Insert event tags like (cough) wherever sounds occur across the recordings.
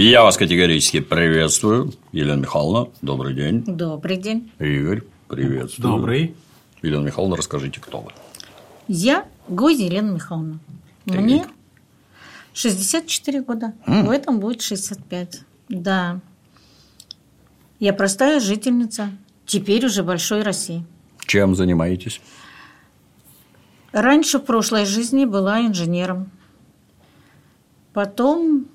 Я вас категорически приветствую. Елена Михайловна, добрый день. Добрый день. Игорь, приветствую. Добрый. Елена Михайловна, расскажите, кто вы. Я Гойзи Елена Михайловна. Так. Мне 64 года. В этом будет 65. Да. Я простая жительница, теперь уже большой России. Чем занимаетесь? Раньше в прошлой жизни была инженером. Потом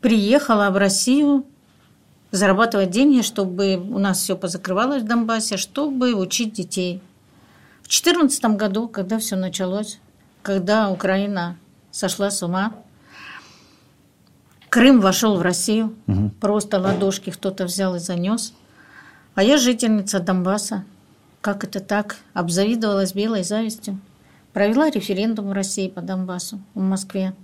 приехала в Россию зарабатывать деньги, чтобы у нас все позакрывалось в Донбассе, чтобы учить детей. В 2014 году, когда все началось, когда Украина сошла с ума, Крым вошел в Россию, просто ладошки кто-то взял и занес. А я жительница Донбасса. Как это так? Обзавидовалась белой завистью. Провела референдум в России по Донбассу, в Москве.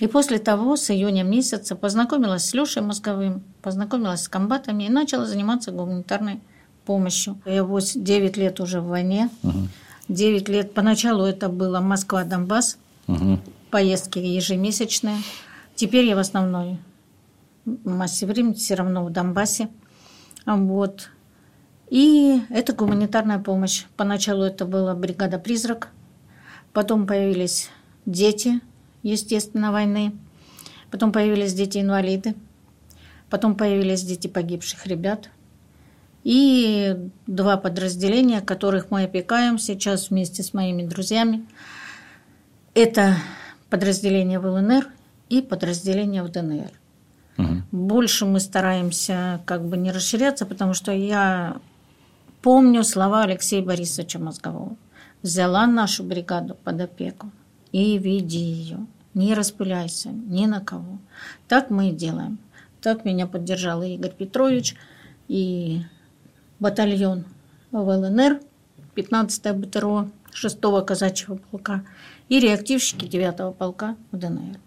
И после того, с июня месяца, познакомилась с Лешей Мозговым, познакомилась с комбатами и начала заниматься гуманитарной помощью. Я 8, 9 лет уже в войне. 9 лет. Поначалу это было Москва-Донбасс, поездки ежемесячные. Теперь я в основной массе времени все равно в Донбассе. Вот. И это гуманитарная помощь. Поначалу это была бригада «Призрак», потом появились дети, естественно, войны, потом появились дети-инвалиды, потом появились дети погибших ребят. И два подразделения, которых мы опекаем сейчас вместе с моими друзьями. Это подразделение в ЛНР и подразделение в ДНР. Больше мы стараемся как бы не расширяться, потому что я помню слова Алексея Борисовича Мозгового. Взяла нашу бригаду под опеку и веди ее. Не распыляйся ни на кого. Так мы и делаем. Так меня поддержал и Игорь Петрович, и батальон в ЛНР, 15-е БТРО, 6-го казачьего полка и реактивщики 9-го полка в ДНР.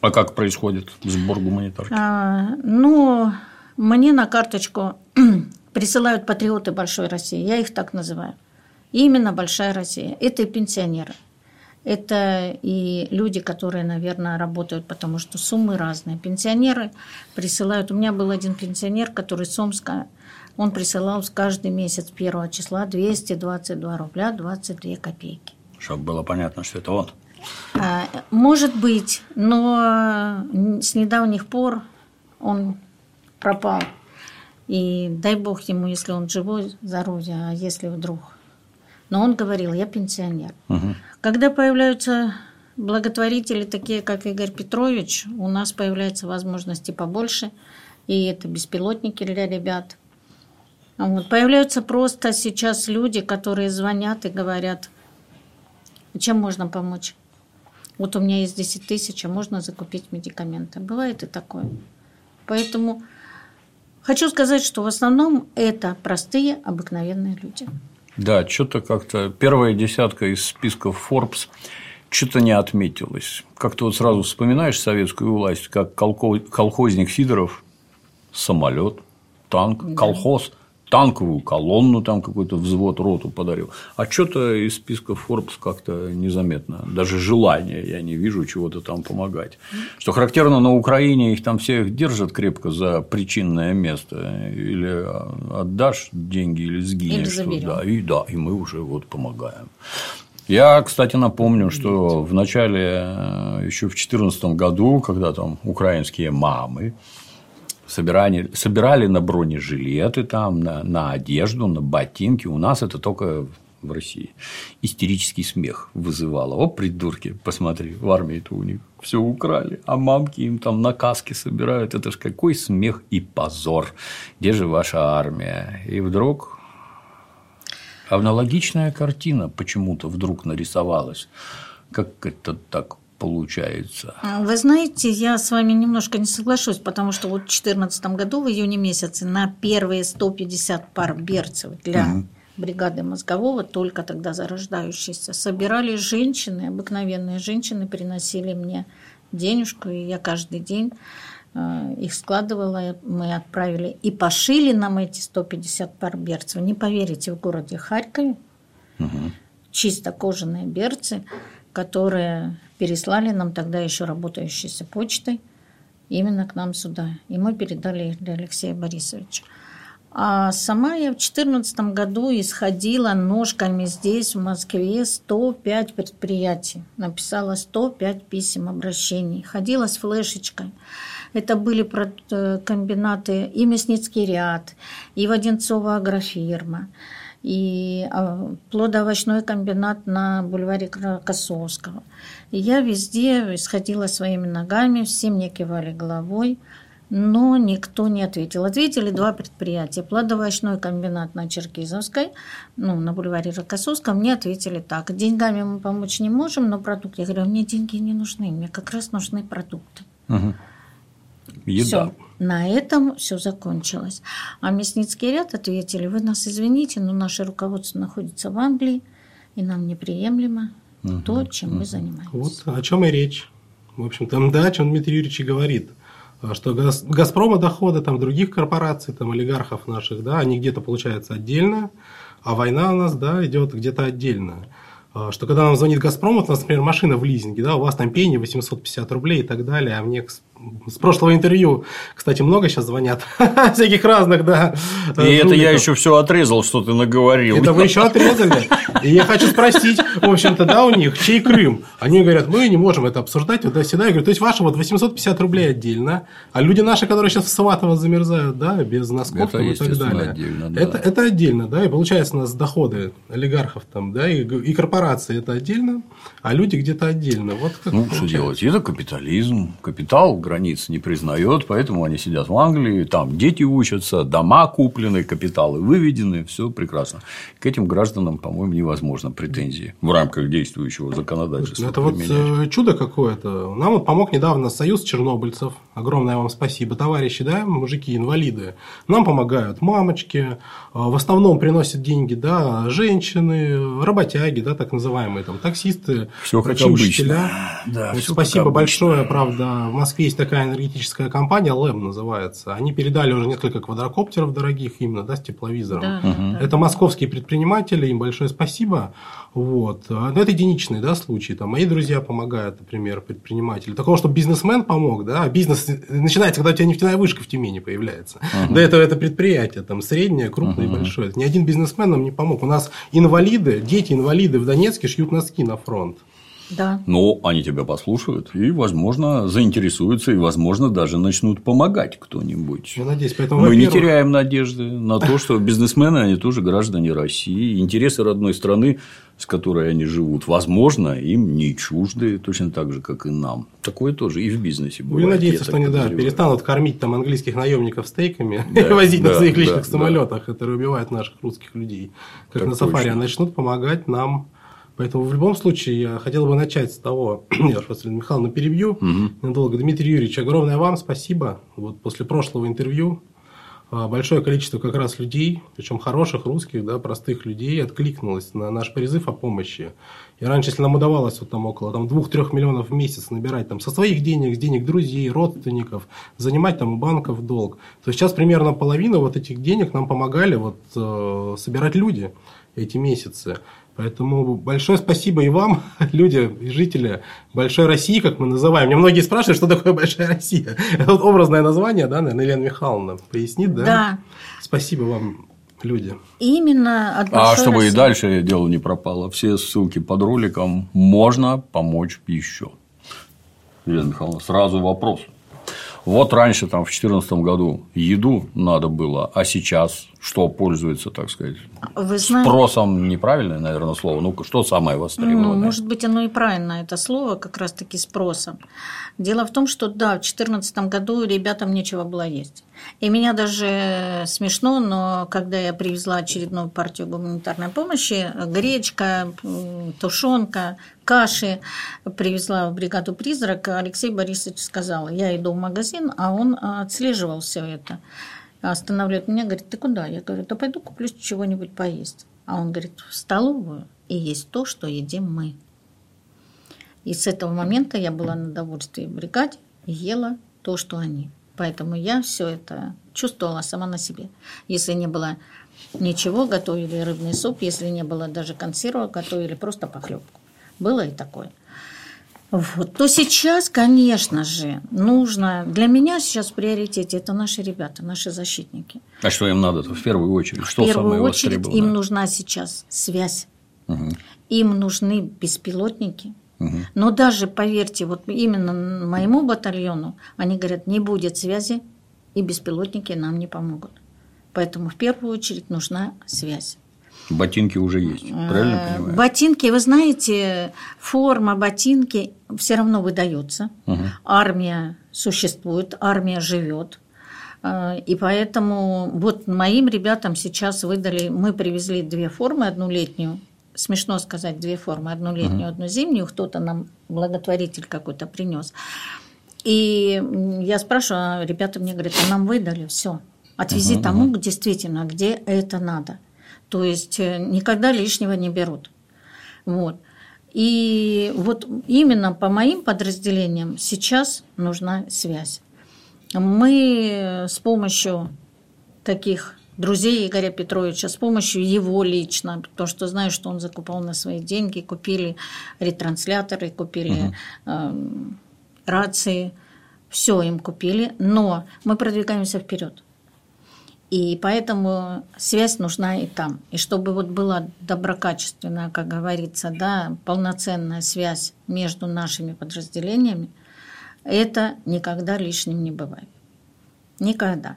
А как происходит сбор гуманитарки? А, ну, мне на карточку (clears throat) присылают патриоты Большой России, я их так называю. Именно Большая Россия. Это и пенсионеры. Это и люди, которые, наверное, работают, потому что суммы разные. Пенсионеры присылают. У меня был один пенсионер, который с Омска, он присылал каждый месяц 1 числа 222 рубля 22 копейки. Чтобы было понятно, что это он. А, Может быть, но с недавних пор он пропал. И дай бог ему, если он живой, здоровья, а если вдруг. Но он говорил, я пенсионер. Когда появляются благотворители, такие как Игорь Петрович, у нас появляются возможности побольше. И это беспилотники для ребят. Вот. Появляются просто сейчас люди, которые звонят и говорят, чем можно помочь. Вот у меня есть 10 тысяч, а можно закупить медикаменты. Бывает и такое. Поэтому хочу сказать, что в основном это простые, обыкновенные люди. Да, что-то как-то первая десятка из списков Forbes что-то не отметилось. Как-то вот сразу вспоминаешь советскую власть, как колхозник Сидоров, самолет, танк, колхоз, танковую колонну, там какой-то взвод, роту подарил. А что-то из списка Forbes как-то незаметно. Даже желания я не вижу чего-то там помогать. Что характерно, на Украине их там всех держат крепко за причинное место. Или отдашь деньги, или сгинешь. Или что- заберем. да, и да, и мы уже вот помогаем. Я, кстати, напомню, что в начале, еще в 2014 году, когда там украинские мамы собирали, собирали на бронежилеты, там, на, на одежду, на ботинки, у нас это только в России. Истерический смех вызывало. О, придурки, посмотри, в армии-то у них все украли, а мамки им там на каски собирают. Это ж какой смех и позор. Где же ваша армия? И вдруг Аналогичная картина почему-то вдруг нарисовалась. Как это так получается? А, Вы знаете, я с вами немножко не соглашусь, потому что вот в 2014 году, в июне месяце, на первые 150 пар берцев для бригады мозгового, только тогда зарождающейся, собирали женщины, обыкновенные женщины, приносили мне денежку, и я каждый день э, их складывала, мы отправили. И пошили нам эти 150 пар берцев. Не поверите, в городе Харькове чисто кожаные берцы, которые переслали нам тогда еще работающейся почтой. именно к нам сюда. И мы передали их для Алексея Борисовича. А сама я в 2014 году исходила ножками здесь, в Москве, 105 предприятий. Написала 105 писем обращений. Ходила с флешечкой. Это были э, комбинаты и Мясницкий ряд, и Воденцова агрофирма, и а, плодоовощной комбинат на бульваре Косовского. И я везде исходила своими ногами, все мне кивали головой – но никто не ответил. Ответили два предприятия. Плодовочной комбинат на Черкизовской, ну, на бульваре Рокоссовском, мне ответили так. Деньгами мы помочь не можем, но продукты. Я говорю, мне деньги не нужны, мне как раз нужны продукты. Угу. Еда. Все. На этом все закончилось. А Мясницкий ряд ответили, вы нас извините, но наше руководство находится в Англии, и нам неприемлемо угу. то, чем угу. вы занимаетесь. Вот о чем и речь. В общем, там да, о чем Дмитрий Юрьевич и говорит. А что Газпрома доходы там других корпораций, там олигархов наших, да, они где-то получаются отдельно, а война у нас, да, идет где-то отдельно. А, что когда нам звонит Газпром, вот у нас, например, машина в лизинге, да, у вас там пени 850 рублей и так далее, а мне с прошлого интервью, кстати, много сейчас звонят, (laughs) всяких разных, да. И это я еще все отрезал, что ты наговорил. Это вы еще отрезали. (laughs) И я хочу спросить, в общем-то, да, у них, чей Крым? Они говорят, мы не можем это обсуждать туда-сюда. Я говорю, то есть, ваши вот 850 рублей отдельно, а люди наши, которые сейчас в Сватово замерзают, да, без носков это, и так далее. Отдельно, да. это, это отдельно, да, и получается у нас доходы олигархов там, да, и, и корпорации это отдельно, а люди где-то отдельно. Вот как ну, что делать? Это капитализм. Капитал границ не признает, поэтому они сидят в Англии, там дети учатся, дома куплены, капиталы выведены, все прекрасно. К этим гражданам, по-моему, невозможно претензии в рамках действующего законодательства. Это вот э, чудо какое-то. Нам вот помог недавно Союз чернобыльцев. Огромное вам спасибо, товарищи, да, мужики, инвалиды. Нам помогают мамочки, э, в основном приносят деньги, да, женщины, работяги, да, так называемые, там, таксисты, все как учителя. Да, вот спасибо большое, правда, в Москве есть такая энергетическая компания, ЛЭМ называется. Они передали уже несколько квадрокоптеров дорогих именно, да, с тепловизором. Да, угу. Это московские предприниматели, им большое спасибо. Вот. Но это единичный да, случай. Там, мои друзья помогают, например, предприниматели. Такого, чтобы бизнесмен помог, да, бизнес начинается, когда у тебя нефтяная вышка в Тюмени появляется. Угу. До этого это предприятие, там, среднее, крупное угу. и большое. Ни один бизнесмен нам не помог. У нас инвалиды, дети инвалиды в Донецке шьют носки на фронт. Да. Но они тебя послушают и, возможно, заинтересуются и, возможно, даже начнут помогать кто-нибудь. Я надеюсь, поэтому мы не теряем надежды на то, что бизнесмены они тоже граждане России, интересы родной страны, с которой они живут, возможно, им не чужды, точно так же, как и нам. Такое тоже и в бизнесе бывает. Будем надеяться, что они да, перестанут кормить там английских наемников стейками да, (laughs) и возить да, на своих личных да, самолетах, да. которые убивают наших русских людей, как так на сафари, а начнут помогать нам Поэтому в любом случае я хотел бы начать с того, (clears throat) я вас, Михайловна, перебью угу. недолго. Дмитрий Юрьевич, огромное вам спасибо. Вот после прошлого интервью а, большое количество как раз людей, причем хороших русских, да, простых людей, откликнулось на наш призыв о помощи. И раньше, если нам удавалось вот там около там, 2-3 миллионов в месяц набирать там, со своих денег, с денег друзей, родственников, занимать там у банков долг, то сейчас примерно половина вот этих денег нам помогали вот, э, собирать люди эти месяцы. Поэтому большое спасибо и вам, (laughs) люди и жители Большой России, как мы называем. Мне многие спрашивают, что такое Большая Россия. Это (laughs) вот образное название, да, наверное, Елена Михайловна пояснит, да? Да. Спасибо вам, люди. Именно от А чтобы России. и дальше дело не пропало, все ссылки под роликом можно помочь еще. Елена Михайловна, сразу вопрос. Вот раньше, там, в 2014 году еду надо было, а сейчас что пользуется, так сказать, Вы знаете... спросом неправильное, наверное, слово. Ну, что самое востребованное? Ну, может быть, оно и правильно, это слово как раз-таки спросом. Дело в том, что да, в 2014 году ребятам нечего было есть. И меня даже смешно, но когда я привезла очередную партию гуманитарной помощи, гречка, тушенка, каши привезла в бригаду «Призрак», Алексей Борисович сказал, я иду в магазин, а он отслеживал все это останавливает меня, говорит, ты куда? Я говорю, да пойду куплю чего-нибудь поесть. А он говорит, в столовую и есть то, что едим мы. И с этого момента я была на довольствии в бригаде и ела то, что они. Поэтому я все это чувствовала сама на себе. Если не было ничего, готовили рыбный суп. Если не было даже консерва, готовили просто похлебку. Было и такое. Вот. То сейчас, конечно же, нужно... Для меня сейчас в приоритете это наши ребята, наши защитники. А что им надо в первую очередь? Что в первую очередь им нужна сейчас связь. Угу. Им нужны беспилотники. Угу. Но даже, поверьте, вот именно моему батальону, они говорят, не будет связи, и беспилотники нам не помогут. Поэтому в первую очередь нужна связь. Ботинки уже есть, правильно э, понимаю? Ботинки, вы знаете, форма ботинки все равно выдается. Угу. Армия существует, армия живет. Э, и поэтому вот моим ребятам сейчас выдали, мы привезли две формы, одну летнюю, смешно сказать, две формы, одну летнюю, угу. одну зимнюю, кто-то нам благотворитель какой-то принес. И я спрашиваю, а ребята мне говорят, а нам выдали все. Отвези угу, тому, угу. действительно, где это надо. То есть э, никогда лишнего не берут. Вот. И вот именно по моим подразделениям сейчас нужна связь. Мы с помощью таких друзей Игоря Петровича, с помощью его лично, потому что знаю, что он закупал на свои деньги, купили ретрансляторы, купили угу. э, рации, все им купили, но мы продвигаемся вперед. И поэтому связь нужна и там. И чтобы вот была доброкачественная, как говорится, да, полноценная связь между нашими подразделениями, это никогда лишним не бывает. Никогда.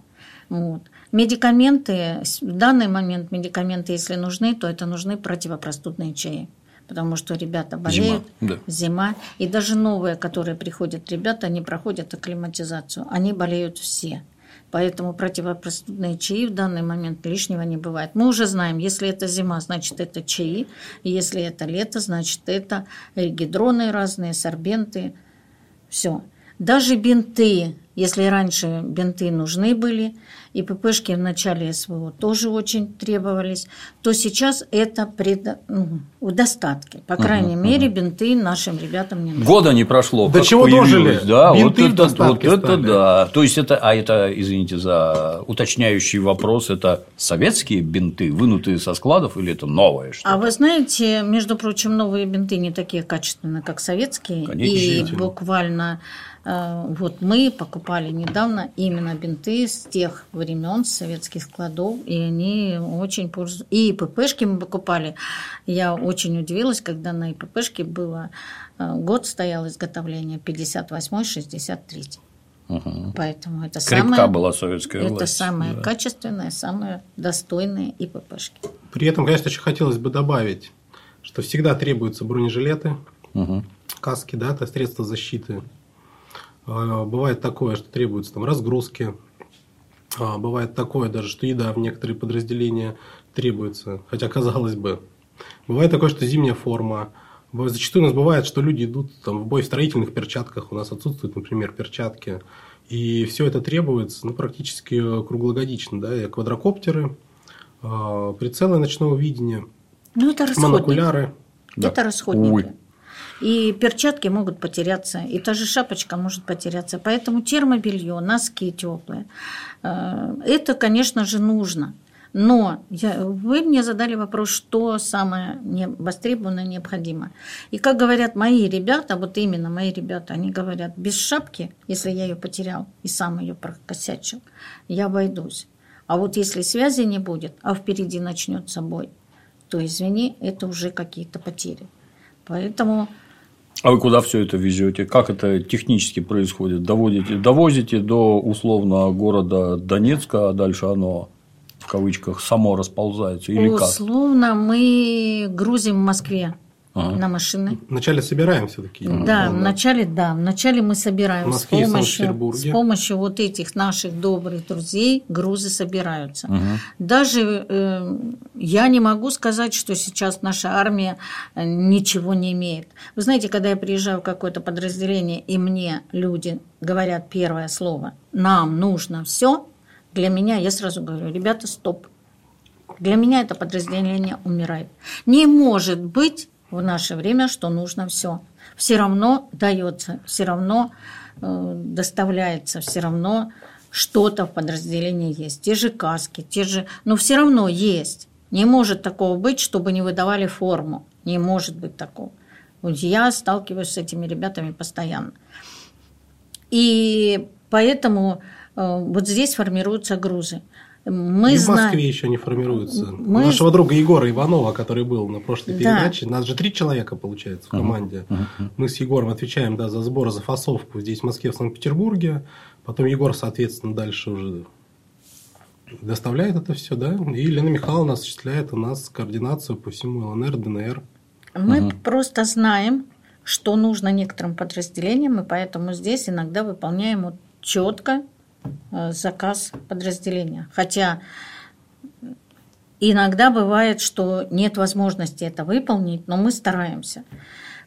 Вот. Медикаменты, в данный момент медикаменты, если нужны, то это нужны противопростудные чаи. Потому что ребята болеют, зима, да. зима. И даже новые, которые приходят ребята, они проходят акклиматизацию. Они болеют все. Поэтому противопростудные чаи в данный момент лишнего не бывает. Мы уже знаем, если это зима, значит это чаи, если это лето, значит это гидроны разные, сорбенты, все. Даже бинты, если раньше бинты нужны были, и ППшки в начале СВО тоже очень требовались, то сейчас это пред, ну, в достатке. По крайней угу, мере, угу. бинты нашим ребятам не нужны. Года не прошло. До чего дожили? Да, бинты вот это, вот это да. То есть это, а это, извините за уточняющий вопрос, это советские бинты, вынутые со складов, или это новое что-то? А вы знаете, между прочим, новые бинты не такие качественные, как советские, Конечно. и буквально вот мы покупали недавно именно бинты с тех времен, с советских складов, и они очень пользуются. И ИППшки мы покупали. Я очень удивилась, когда на ИППшке было э, год стоял изготовление 58-63. Угу. Поэтому это Крепка самое, была советская это власть. самое да. качественное, самое достойное ИППшки. При этом, конечно, еще хотелось бы добавить, что всегда требуются бронежилеты, угу. каски, да, это средства защиты бывает такое, что требуются там разгрузки. А, бывает такое даже, что еда в некоторые подразделения требуется, хотя казалось бы. Бывает такое, что зимняя форма. Зачастую у нас бывает, что люди идут там, в бой в строительных перчатках, у нас отсутствуют, например, перчатки. И все это требуется ну, практически круглогодично. Да? И квадрокоптеры, а, прицелы ночного видения, ну, это монокуляры. Это да. расходники. Ой. И перчатки могут потеряться, и та же шапочка может потеряться. Поэтому термобелье, носки теплые, э, это, конечно же, нужно. Но я, вы мне задали вопрос, что самое не, востребованное необходимо. И как говорят мои ребята, вот именно мои ребята, они говорят, без шапки, если я ее потерял и сам ее прокосячил, я обойдусь. А вот если связи не будет, а впереди начнется бой, то извини, это уже какие-то потери. Поэтому а вы куда все это везете? Как это технически происходит? Доводите, довозите до условно города Донецка, а дальше оно в кавычках само расползается или условно как? Условно мы грузим в Москве ага. на машины. Вначале собираем все-таки. Да, да, вначале, да, вначале мы собираем с помощью, с помощью вот этих наших добрых друзей грузы собираются. Угу. Даже э, я не могу сказать, что сейчас наша армия э, ничего не имеет. Вы знаете, когда я приезжаю в какое-то подразделение и мне люди говорят первое слово, нам нужно все, для меня я сразу говорю, ребята, стоп. Для меня это подразделение умирает. Не может быть в наше время, что нужно все. Все равно дается, все равно э, доставляется, все равно что-то в подразделении есть. Те же каски, те же... Но все равно есть. Не может такого быть, чтобы не выдавали форму. Не может быть такого. Я сталкиваюсь с этими ребятами постоянно. И поэтому э, вот здесь формируются грузы. Мы и в Москве знаем... еще не формируются. Мы... У нашего друга Егора Иванова, который был на прошлой передаче, да. нас же три человека получается в команде. Uh-huh. Uh-huh. Мы с Егором отвечаем да, за сбор, за фасовку здесь, в Москве, в Санкт-Петербурге. Потом Егор, соответственно, дальше уже доставляет это все, да, и Елена Михайловна осуществляет у нас координацию по всему ЛНР, ДНР. Мы угу. просто знаем, что нужно некоторым подразделениям, и поэтому здесь иногда выполняем вот четко заказ подразделения. Хотя иногда бывает, что нет возможности это выполнить, но мы стараемся.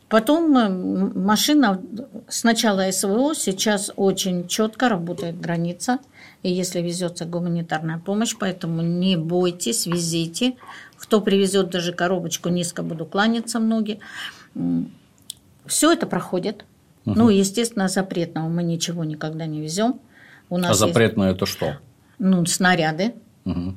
Потом э, машина сначала СВО, сейчас очень четко работает граница, и если везется гуманитарная помощь, поэтому не бойтесь, везите. Кто привезет даже коробочку, низко буду кланяться многие. Все это проходит. Угу. Ну, естественно, запретного мы ничего никогда не везем. У нас а запретное есть, это что? Ну, снаряды. Угу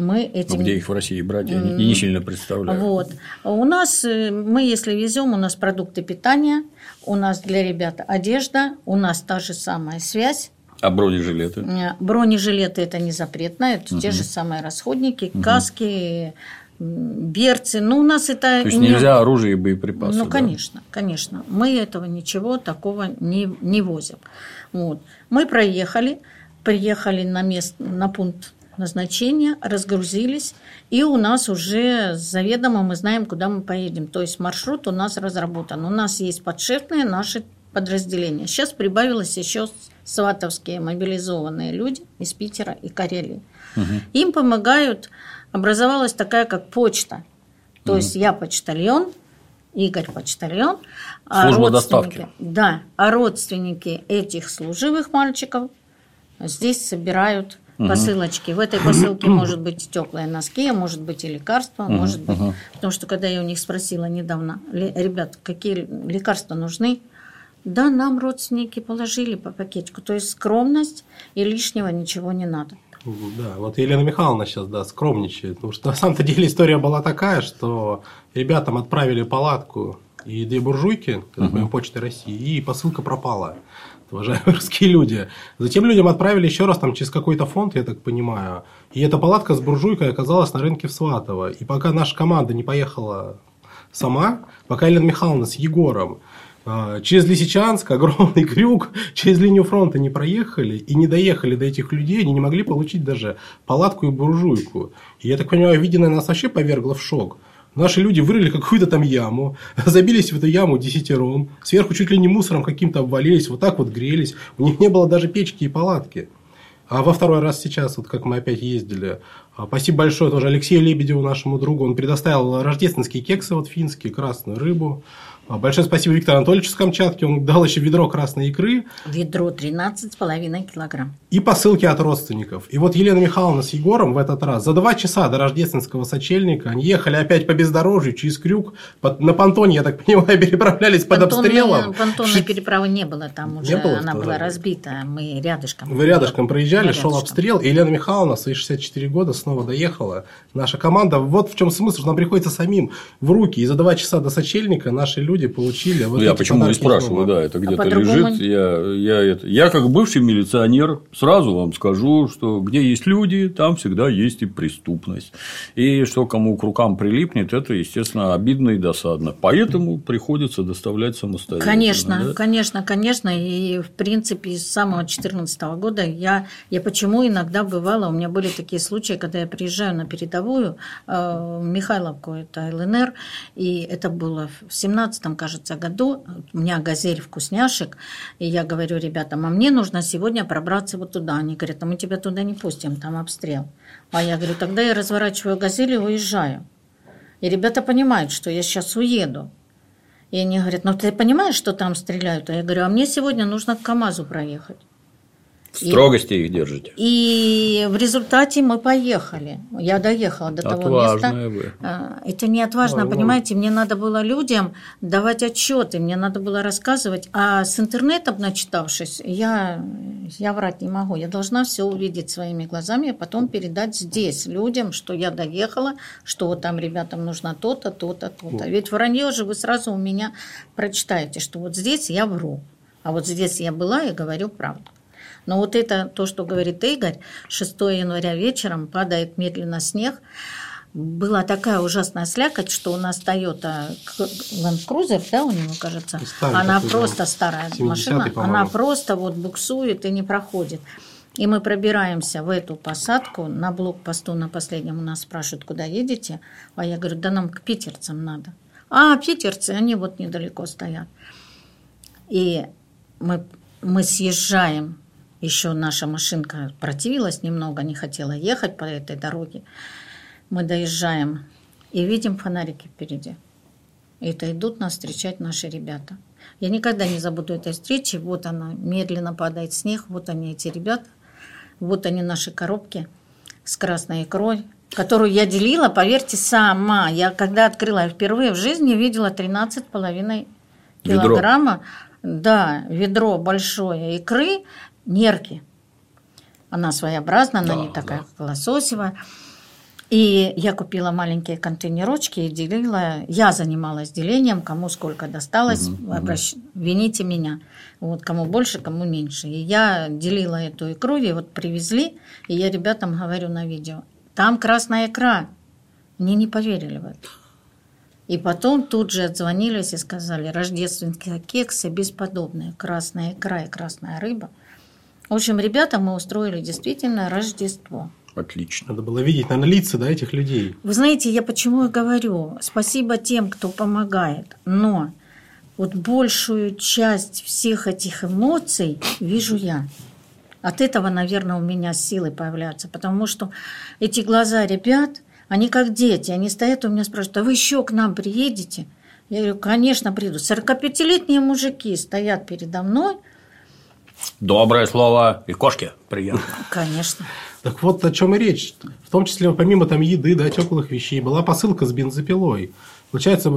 мы этим... Ну, где их в России брать, я не, не сильно представляю. Вот. У нас, э, мы если везем, у нас продукты питания, у нас для ребят одежда, у нас та же самая связь. А бронежилеты? Э, бронежилеты – это не запретно, это угу. те же самые расходники, угу. каски, берцы. Ну, у нас это... То есть, не... нельзя оружие и боеприпасы, Ну, да? конечно, конечно. Мы этого ничего такого не, не возим. Вот. Мы проехали, приехали на, мест, на пункт назначения, разгрузились, и у нас уже заведомо мы знаем, куда мы поедем. То есть маршрут у нас разработан. У нас есть подшефные наши подразделения. Сейчас прибавилось еще сватовские мобилизованные люди из Питера и Карелии. Угу. Им помогают, образовалась такая как почта. То угу. есть я почтальон, Игорь почтальон. А Служба а доставки. Да, а родственники этих служивых мальчиков здесь собирают посылочки. В этой посылке (clears throat) может быть теплые носки, а может быть и лекарства, может быть. Потому что когда я у них спросила недавно, ребят, какие лекарства нужны, да, нам родственники положили по пакетику. То есть скромность и лишнего ничего не надо. Да, вот Елена Михайловна сейчас, да, скромничает. Потому что на самом-то деле история была такая, что ребятам отправили палатку и две буржуйки, uh-huh. Почты России, и посылка пропала уважаемые русские (laughs) люди. Затем людям отправили еще раз там через какой-то фонд, я так понимаю. И эта палатка с буржуйкой оказалась на рынке в Сватово. И пока наша команда не поехала сама, пока Елена Михайловна с Егором через Лисичанск, огромный (laughs) крюк, через линию фронта не проехали и не доехали до этих людей, они не могли получить даже палатку и буржуйку. И я так понимаю, виденное нас вообще повергло в шок. Наши люди вырыли какую-то там яму, (laughs) забились в эту яму десятером, сверху чуть ли не мусором каким-то обвалились, вот так вот грелись. У них не было даже печки и палатки. А во второй раз сейчас, вот как мы опять ездили, а, спасибо большое тоже Алексею Лебедеву, нашему другу, он предоставил рождественские кексы вот финские, красную рыбу. А, большое спасибо Виктору Анатольевичу с Камчатки. Он дал еще ведро красной икры. Ведро 13,5 килограмм. И посылки от родственников. И вот Елена Михайловна с Егором в этот раз за два часа до рождественского сочельника они ехали опять по бездорожью через крюк. На понтоне, я так понимаю, (laughs) переправлялись под обстрелом. Понтонной переправы не было там уже. Не было она была разбита. Мы рядышком. Вы рядышком проезжали, шел обстрел. И Елена Михайловна свои 64 года снова доехала. Наша команда. Вот в чем смысл, что нам приходится самим в руки. И за два часа до сочельника наши люди люди получили. Вот ну, я почему и спрашиваю, да, это а где-то а лежит. Я, я, это, я, как бывший милиционер, сразу вам скажу, что где есть люди, там всегда есть и преступность. И что кому к рукам прилипнет, это, естественно, обидно и досадно. Поэтому приходится доставлять самостоятельно. Конечно, да? конечно, конечно. И, в принципе, с самого 2014 года я, я почему иногда бывала, у меня были такие случаи, когда я приезжаю на передовую, э, Михайловку, это ЛНР, и это было в 17 прошлом, кажется, году у меня газель вкусняшек, и я говорю ребятам, а мне нужно сегодня пробраться вот туда. Они говорят, а мы тебя туда не пустим, там обстрел. А я говорю, тогда я разворачиваю газель и уезжаю. И ребята понимают, что я сейчас уеду. И они говорят, ну ты понимаешь, что там стреляют? А я говорю, а мне сегодня нужно к КАМАЗу проехать. В строгости и, их держите. И в результате мы поехали. Я доехала до Отважная того места. Вы. А, Это не отважно, Ой, понимаете, мне надо было людям давать отчеты, мне надо было рассказывать. А с интернетом, начитавшись, я, я врать не могу. Я должна все увидеть своими глазами, а потом передать здесь людям, что я доехала, что вот там ребятам нужно то-то, то-то, то-то. Ведь вранье же вы сразу у меня прочитаете, что вот здесь я вру, а вот здесь я была и говорю правду. Но вот это то, что говорит Игорь, 6 января вечером падает медленно снег. Была такая ужасная слякоть, что у нас Toyota Land Cruiser, да, у него, кажется, Старый она просто старая 70-й, машина, она просто вот буксует и не проходит. И мы пробираемся в эту посадку, на блокпосту на последнем у нас спрашивают, куда едете, а я говорю, да нам к питерцам надо. А, питерцы, они вот недалеко стоят. И мы, мы съезжаем, еще наша машинка противилась немного, не хотела ехать по этой дороге. Мы доезжаем и видим фонарики впереди. И это идут нас встречать наши ребята. Я никогда не забуду этой встречи. Вот она, медленно падает снег, вот они, эти ребята, вот они, наши коробки с красной икрой, которую я делила, поверьте, сама. Я когда открыла, впервые в жизни видела 13,5 Ведро. килограмма. Да, ведро большое икры, нерки. Она своеобразная, она Да, не такая, да. как лососевая. И я купила маленькие контейнерочки и делила. Я занималась делением, кому сколько досталось. Обращ- Вините меня. Вот кому больше, кому меньше. И я делила эту икру, и вот привезли, и я ребятам говорю на видео, там красная икра. Мне не поверили в это. И потом тут же отзвонились и сказали, рождественские кексы бесподобные, красная икра и красная рыба. В общем, ребята, мы устроили действительно Рождество. Отлично. Надо было видеть, наверное, лица да, этих людей. Вы знаете, я почему и говорю, спасибо тем, кто помогает, но вот большую часть всех этих эмоций вижу я. От этого, наверное, у меня силы появляются, потому что эти глаза ребят, они как дети, они стоят у меня спрашивают, а вы еще к нам приедете? Я говорю, конечно, приду. 45-летние мужики стоят передо мной, Доброе слово и кошки приятно. конечно. Так вот о чем и речь. В том числе, помимо там еды, да, теплых вещей, была посылка с бензопилой. Получается,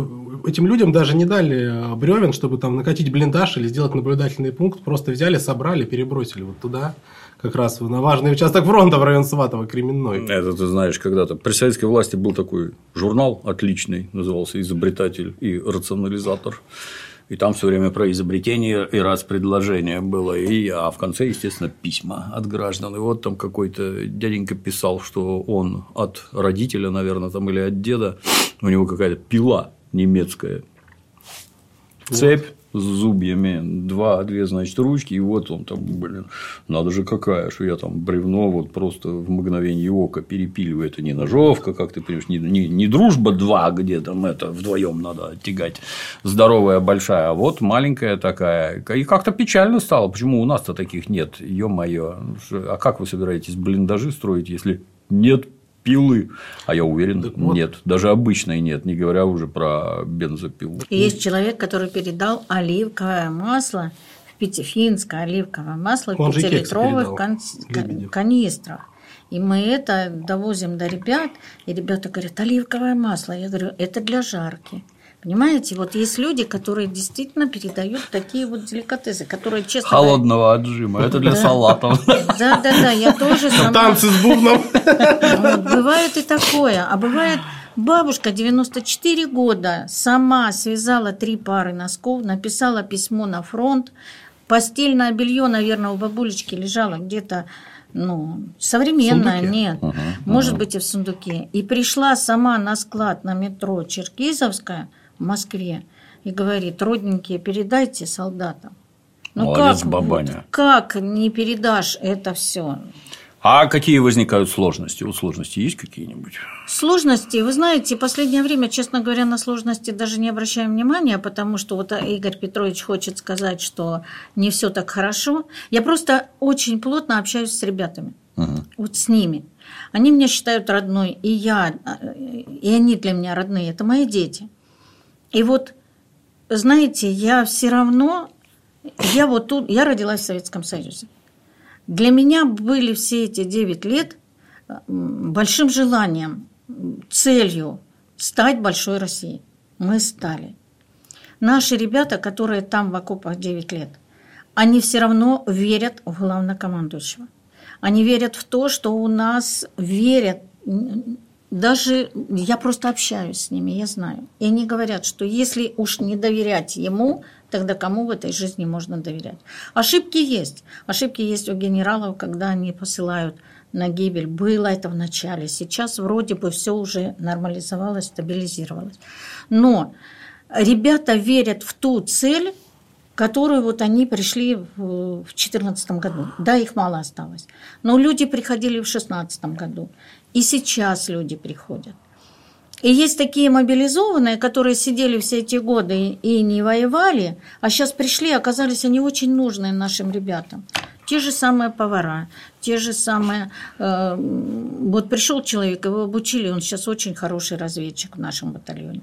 этим людям даже не дали бревен, чтобы там накатить блиндаж или сделать наблюдательный пункт. Просто взяли, собрали, перебросили вот туда, как раз на важный участок фронта в район Сватова, Кременной. Это ты знаешь, когда-то при советской власти был такой журнал отличный, назывался «Изобретатель и рационализатор». И там все время про изобретение и раз предложение было. И, а в конце, естественно, письма от граждан. И вот там какой-то дяденька писал, что он от родителя, наверное, там, или от деда, у него какая-то пила немецкая, цепь с зубьями, два, две, значит, ручки, и вот он там, блин, надо же какая, что я там бревно вот просто в мгновение ока перепиливаю, это не ножовка, как ты понимаешь, не, не, не дружба два, где там это вдвоем надо тягать, здоровая большая, а вот маленькая такая, и как-то печально стало, почему у нас-то таких нет, ё-моё, а как вы собираетесь блиндажи строить, если нет пилы, а я уверен, Так вот. нет, даже обычной нет, не говоря уже про бензопилу. И есть человек, который передал оливковое масло в пяти- финское оливковое масло в Он пятилитровых Лебедев. канистрах. И мы это довозим до ребят, и ребята говорят, оливковое масло. Я говорю, это для жарки. Понимаете, вот есть люди, которые действительно передают такие вот деликатесы, которые, честно Холодного отжима, это для Да. салатов. Да, да, да, я тоже танцы с бубном. Вот, бывает и такое. А бывает, бабушка 94 года сама связала три пары носков, написала письмо на фронт. Постельное белье, наверное, у бабулечки лежало где-то ну, современное, сундуке? нет, может быть и в сундуке. И пришла сама на склад на метро Черкизовская в Москве и говорит, родненькие, передайте солдатам. Ну Молодец, как, бабаня. вот как не передашь это все? А какие возникают сложности? Вот сложности есть какие-нибудь? Сложности, вы знаете, в последнее время, честно говоря, на сложности даже не обращаем внимания, потому что вот Игорь Петрович хочет сказать, что не все так хорошо. Я просто очень плотно общаюсь с ребятами, Мгм. вот с ними. Они меня считают родной, и я, э, и они для меня родные, это мои дети. И вот, знаете, я все равно, я вот тут, я родилась в Советском Союзе. Для меня были все эти 9 лет большим желанием, целью стать большой Россией. Мы стали. Наши ребята, которые там в окопах 9 лет, они все равно верят в главнокомандующего. Они верят в то, что у нас верят даже я просто общаюсь с ними, я знаю. И они говорят, что если уж не доверять ему, тогда кому в этой жизни можно доверять? Ошибки есть. Ошибки есть у генералов, когда они посылают на гибель. Было это в начале. Сейчас вроде бы все уже нормализовалось, стабилизировалось. Но ребята верят в ту цель, которую вот они пришли в 2014 году. Да, их мало осталось. Но люди приходили в 2016 году. И сейчас люди приходят. И есть такие мобилизованные, которые сидели все эти годы и не воевали, а сейчас пришли, оказались они очень нужные нашим ребятам. Те же самые повара, те же самые... Э, вот пришел человек, его обучили, он сейчас очень хороший разведчик в нашем батальоне.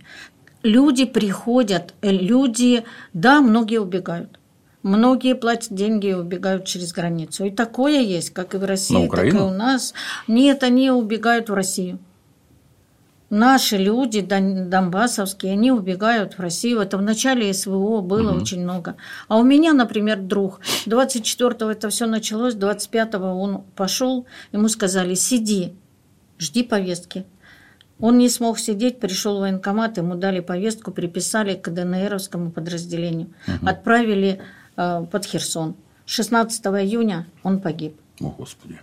Люди приходят, люди, да, многие убегают. Многие платят деньги и убегают через границу. И такое есть, как и в России, так и у нас. Нет, они убегают в Россию. Наши люди, донбассовские, они убегают в Россию. Это в начале СВО было угу. очень много. А у меня, например, друг, 24-го это все началось, 25-го он пошел, ему сказали, сиди, жди повестки. Он не смог сидеть, пришел в военкомат, ему дали повестку, приписали к ДНРовскому подразделению. Угу. Отправили под Херсон. 16 июня он погиб. О, Господи.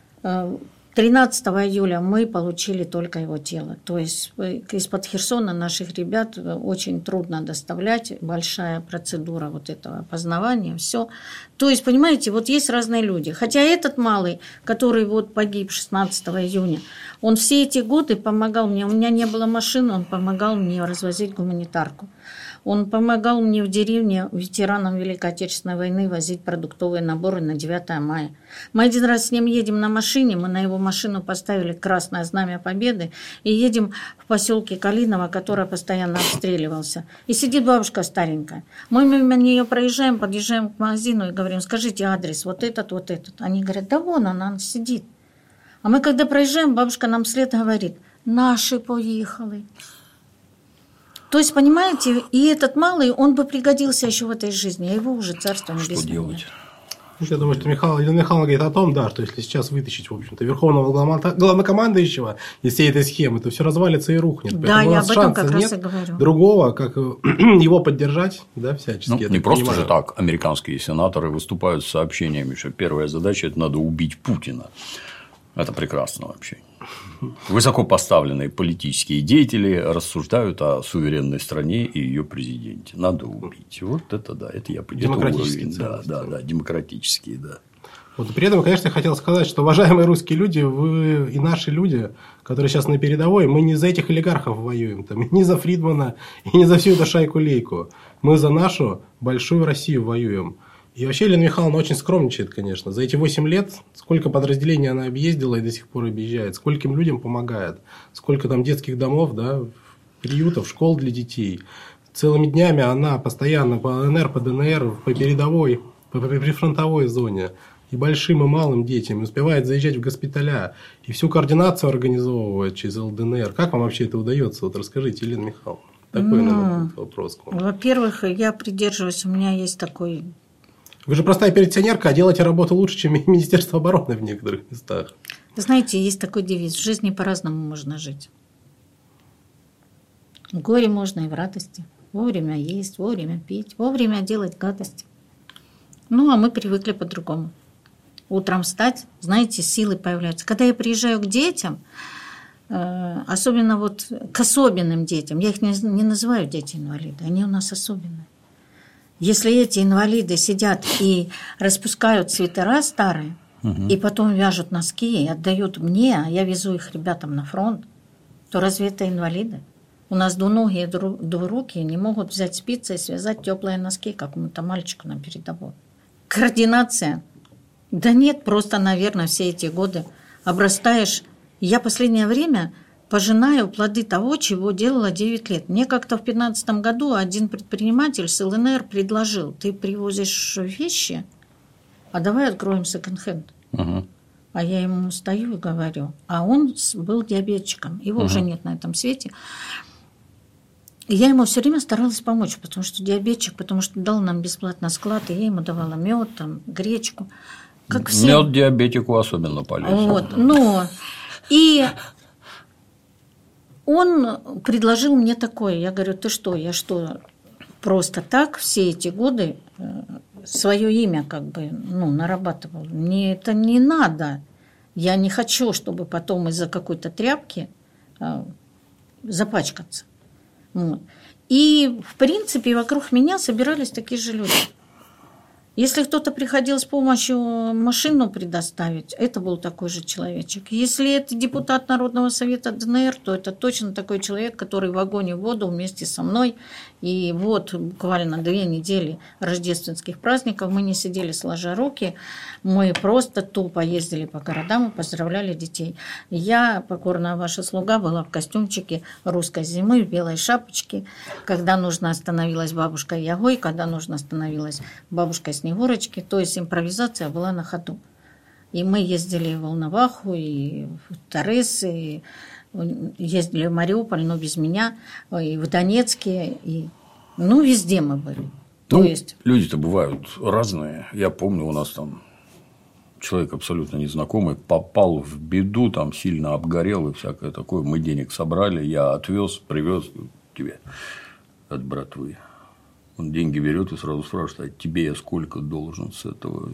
13 э, июля мы получили только его тело. То есть э, из-под Херсона наших ребят очень трудно доставлять, большая процедура вот этого опознавания, все. То есть, понимаете, вот есть разные люди. Хотя этот малый, который вот погиб 16 июня, он все эти годы помогал мне, у меня не было машины, он помогал мне развозить гуманитарку. Он помогал мне в деревне ветеранам Великой Отечественной войны возить продуктовые наборы на 9 мая. Мы один раз с ним едем на машине, мы на его машину поставили красное знамя победы и едем в поселке Калиново, который постоянно обстреливался. И сидит бабушка старенькая. Мы мимо нее проезжаем, подъезжаем к магазину и говорим, скажите адрес, вот этот, вот этот. Они говорят, да вон она, она сидит. А мы когда проезжаем, бабушка нам вслед говорит, наши поехали. То есть, понимаете, и этот малый, он бы пригодился еще в этой жизни, а его уже царство небесное. Что делать? Ну, я думаю, что Михаил, Елена Михайловна говорит о том, да, что если сейчас вытащить, в общем-то, верховного главнокомандующего из всей этой схемы, то все развалится и рухнет. Да, я об этом как раз и говорю. Другого, как (clears throat) его поддержать, да, всячески. Ну, не просто понимаю. же так американские сенаторы выступают с сообщениями, что первая задача – это надо убить Путина. Это прекрасно вообще. Высоко поставленные политические деятели рассуждают о суверенной стране и ее президенте. Надо убить. Вот это да, это я понимаю. Демократические Да, да, да, демократические, да. Вот, при этом, конечно, я хотел сказать, что, уважаемые русские люди, вы и наши люди, которые сейчас на передовой, мы не за этих олигархов воюем, там, не за Фридмана и не за всю эту шайку-лейку. Мы за нашу большую Россию воюем. И вообще Елена Михайловна очень скромничает, конечно. За эти 8 лет сколько подразделений она объездила и до сих пор объезжает, скольким людям помогает, сколько там детских домов, да, приютов, школ для детей. Целыми днями она постоянно по ЛНР, по ДНР, по передовой, по прифронтовой зоне и большим, и малым детям, и успевает заезжать в госпиталя, и всю координацию организовывает через ЛДНР. Как вам вообще это удается? Вот расскажите, Елена Михайловна. Такой, ну, наверное, вопрос. Во-первых, я придерживаюсь, у меня есть такой вы же простая пенсионерка, а делаете работу лучше, чем (laughs) Министерство обороны в некоторых местах. знаете, есть такой девиз. В жизни по-разному можно жить. В горе можно и в радости. Вовремя есть, вовремя пить, вовремя делать гадости. Ну, а мы привыкли по-другому. Утром встать, знаете, силы появляются. Когда я приезжаю к детям, э, особенно вот к особенным детям, я их не, называю дети-инвалиды, они у нас особенные. Если эти инвалиды сидят и распускают свитера старые, угу. и потом вяжут носки и отдают мне, а я везу их ребятам на фронт, то разве это инвалиды? У нас двуногие двуруки не могут взять спицы и связать теплые носки какому-то мальчику на передовой. Координация. Да нет, просто, наверное, все эти годы обрастаешь. Я последнее время пожинаю плоды того, чего делала 9 лет. Мне как-то в 2015 году один предприниматель с ЛНР предложил, ты привозишь вещи, а давай откроем секонд-хенд. Угу. А я ему стою и говорю, а он был диабетчиком, его угу. уже нет на этом свете. И я ему все время старалась помочь, потому что диабетчик, потому что дал нам бесплатно склад, и я ему давала мед, там, гречку. Как все. Мед диабетику особенно полезен. Вот, но и он предложил мне такое. Я говорю, ты что, я что, просто так все эти годы э, свое имя как бы ну, нарабатывал. Мне это не надо. Я не хочу, чтобы потом из-за какой-то тряпки э, запачкаться. Вот. И, в принципе, вокруг меня собирались такие же люди. Если кто-то приходил с помощью машину предоставить, это был такой же человечек. Если это депутат Народного совета ДНР, то это точно такой человек, который в вагоне воду вместе со мной. И вот буквально две недели рождественских праздников мы не сидели сложа руки, мы просто тупо ездили по городам и поздравляли детей. Я, покорная ваша слуга, была в костюмчике русской зимы, в белой шапочке. Когда нужно остановилась бабушка Ягой, когда нужно остановилась бабушка Снегурочки, то есть импровизация была на ходу. И мы ездили в Волноваху, и в Торрес, и ездили в Мариуполь, но без меня, и в Донецке, и ну, везде мы были. Ну, То есть... Люди-то бывают разные. Я помню, у нас там человек абсолютно незнакомый попал в беду, там сильно обгорел и всякое такое. Мы денег собрали, я отвез, привез тебе от братвы. Он деньги берет и сразу спрашивает, а тебе я сколько должен с этого?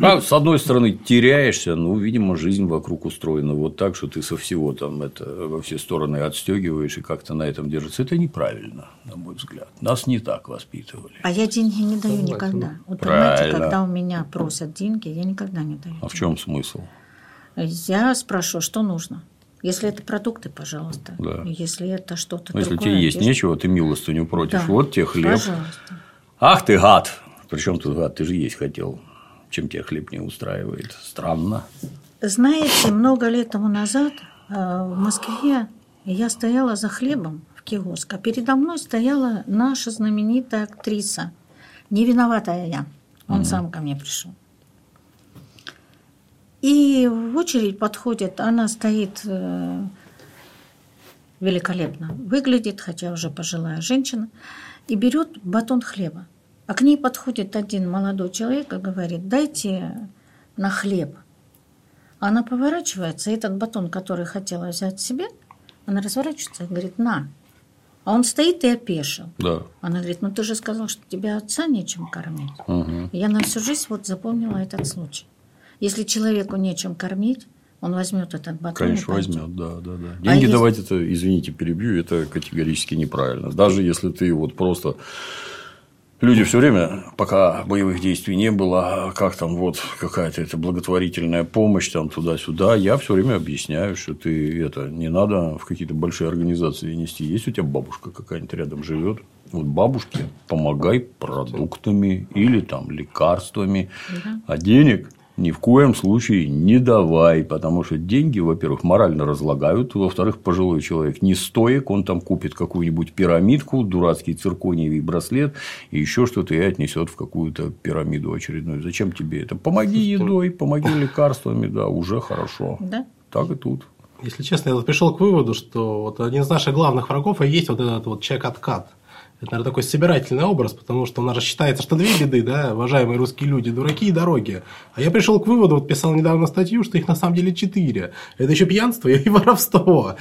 А, с одной стороны, теряешься, ну, видимо, жизнь вокруг устроена вот так, что ты со всего там это во все стороны отстегиваешь и как-то на этом держится. Это неправильно, на мой взгляд. Нас не так воспитывали. А я деньги не даю никогда. Вот понимаете, когда у меня просят деньги, я никогда не даю. А в чем смысл? Я спрашиваю, что нужно. Если это продукты, пожалуйста. Да. Если это что-то Если другое. тебе есть если... нечего, ты милостыню против. Да. Вот тебе хлеб. Пожалуйста. Ах ты гад! Причем тут гад? Ты же есть хотел. Чем тебе хлеб не устраивает? Странно. Знаете, много лет тому назад э, в Москве я стояла за хлебом в киоск, а передо мной стояла наша знаменитая актриса. Не виноватая я. Он угу. сам ко мне пришел. И в очередь подходит, она стоит э, великолепно, выглядит, хотя уже пожилая женщина, и берет батон хлеба. А к ней подходит один молодой человек и говорит, дайте на хлеб. Она поворачивается, и этот батон, который хотела взять себе, она разворачивается и говорит, на. А он стоит и опешил. Да. Она говорит, ну ты же сказал, что тебя отца нечем кормить. Угу. я на всю жизнь вот запомнила этот случай. Если человеку нечем кормить, он возьмет этот батон. Конечно, возьмет, да, да, да. А Деньги а давать если... это, извините, перебью, это категорически неправильно. Даже если ты вот просто Люди все время, пока боевых действий не было, как там вот какая-то это благотворительная помощь там туда-сюда, я все время объясняю, что ты это не надо в какие-то большие организации нести. Есть у тебя бабушка какая-нибудь рядом живет, вот бабушке помогай продуктами или там лекарствами, а денег ни в коем случае не давай, потому что деньги, во-первых, морально разлагают, во-вторых, пожилой человек не стоек, он там купит какую-нибудь пирамидку, дурацкий циркониевый браслет и еще что-то и отнесет в какую-то пирамиду очередную. Зачем тебе это? Помоги едой, помоги лекарствами, да, уже хорошо. Да. Так и тут. Если честно, я пришел к выводу, что вот один из наших главных врагов и есть вот этот вот чек-откат. Это, наверное, такой собирательный образ, потому что у нас же считается, что две беды, да, уважаемые русские люди, дураки и дороги. А я пришел к выводу, вот писал недавно статью, что их на самом деле четыре. Это еще пьянство и (laughs) воровство.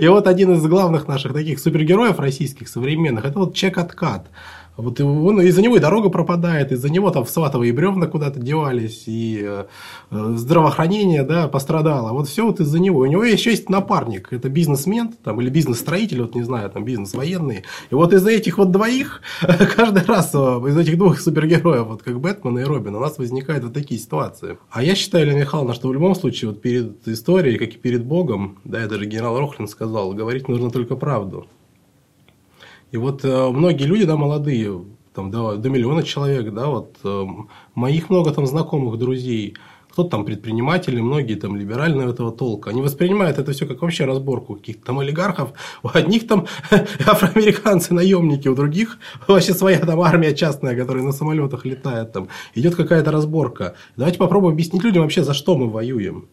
И вот один из главных наших таких супергероев российских современных, это вот чек-откат. Вот он, из-за него и дорога пропадает, из-за него там сватовые бревна куда-то девались, и э, здравоохранение да, пострадало. Вот все вот из-за него. У него еще есть напарник, это бизнесмен там, или бизнес-строитель, вот не знаю, там бизнес военный. И вот из-за этих вот двоих, (laughs) каждый раз э, из этих двух супергероев, вот как Бэтмен и Робин, у нас возникают вот такие ситуации. А я считаю, Елена Михайловна, что в любом случае вот перед историей, как и перед Богом, да, это же генерал Рохлин сказал, говорить нужно только правду. И вот э, многие люди, да, молодые, там, до, до миллиона человек, да, вот э, моих много там знакомых, друзей, кто-то там предприниматели, многие там либеральные этого толка. Они воспринимают это все как вообще разборку каких-то там олигархов. У одних там (laughs) афроамериканцы, наемники, у других вообще своя там армия частная, которая на самолетах летает там. Идет какая-то разборка. Давайте попробуем объяснить людям вообще, за что мы воюем.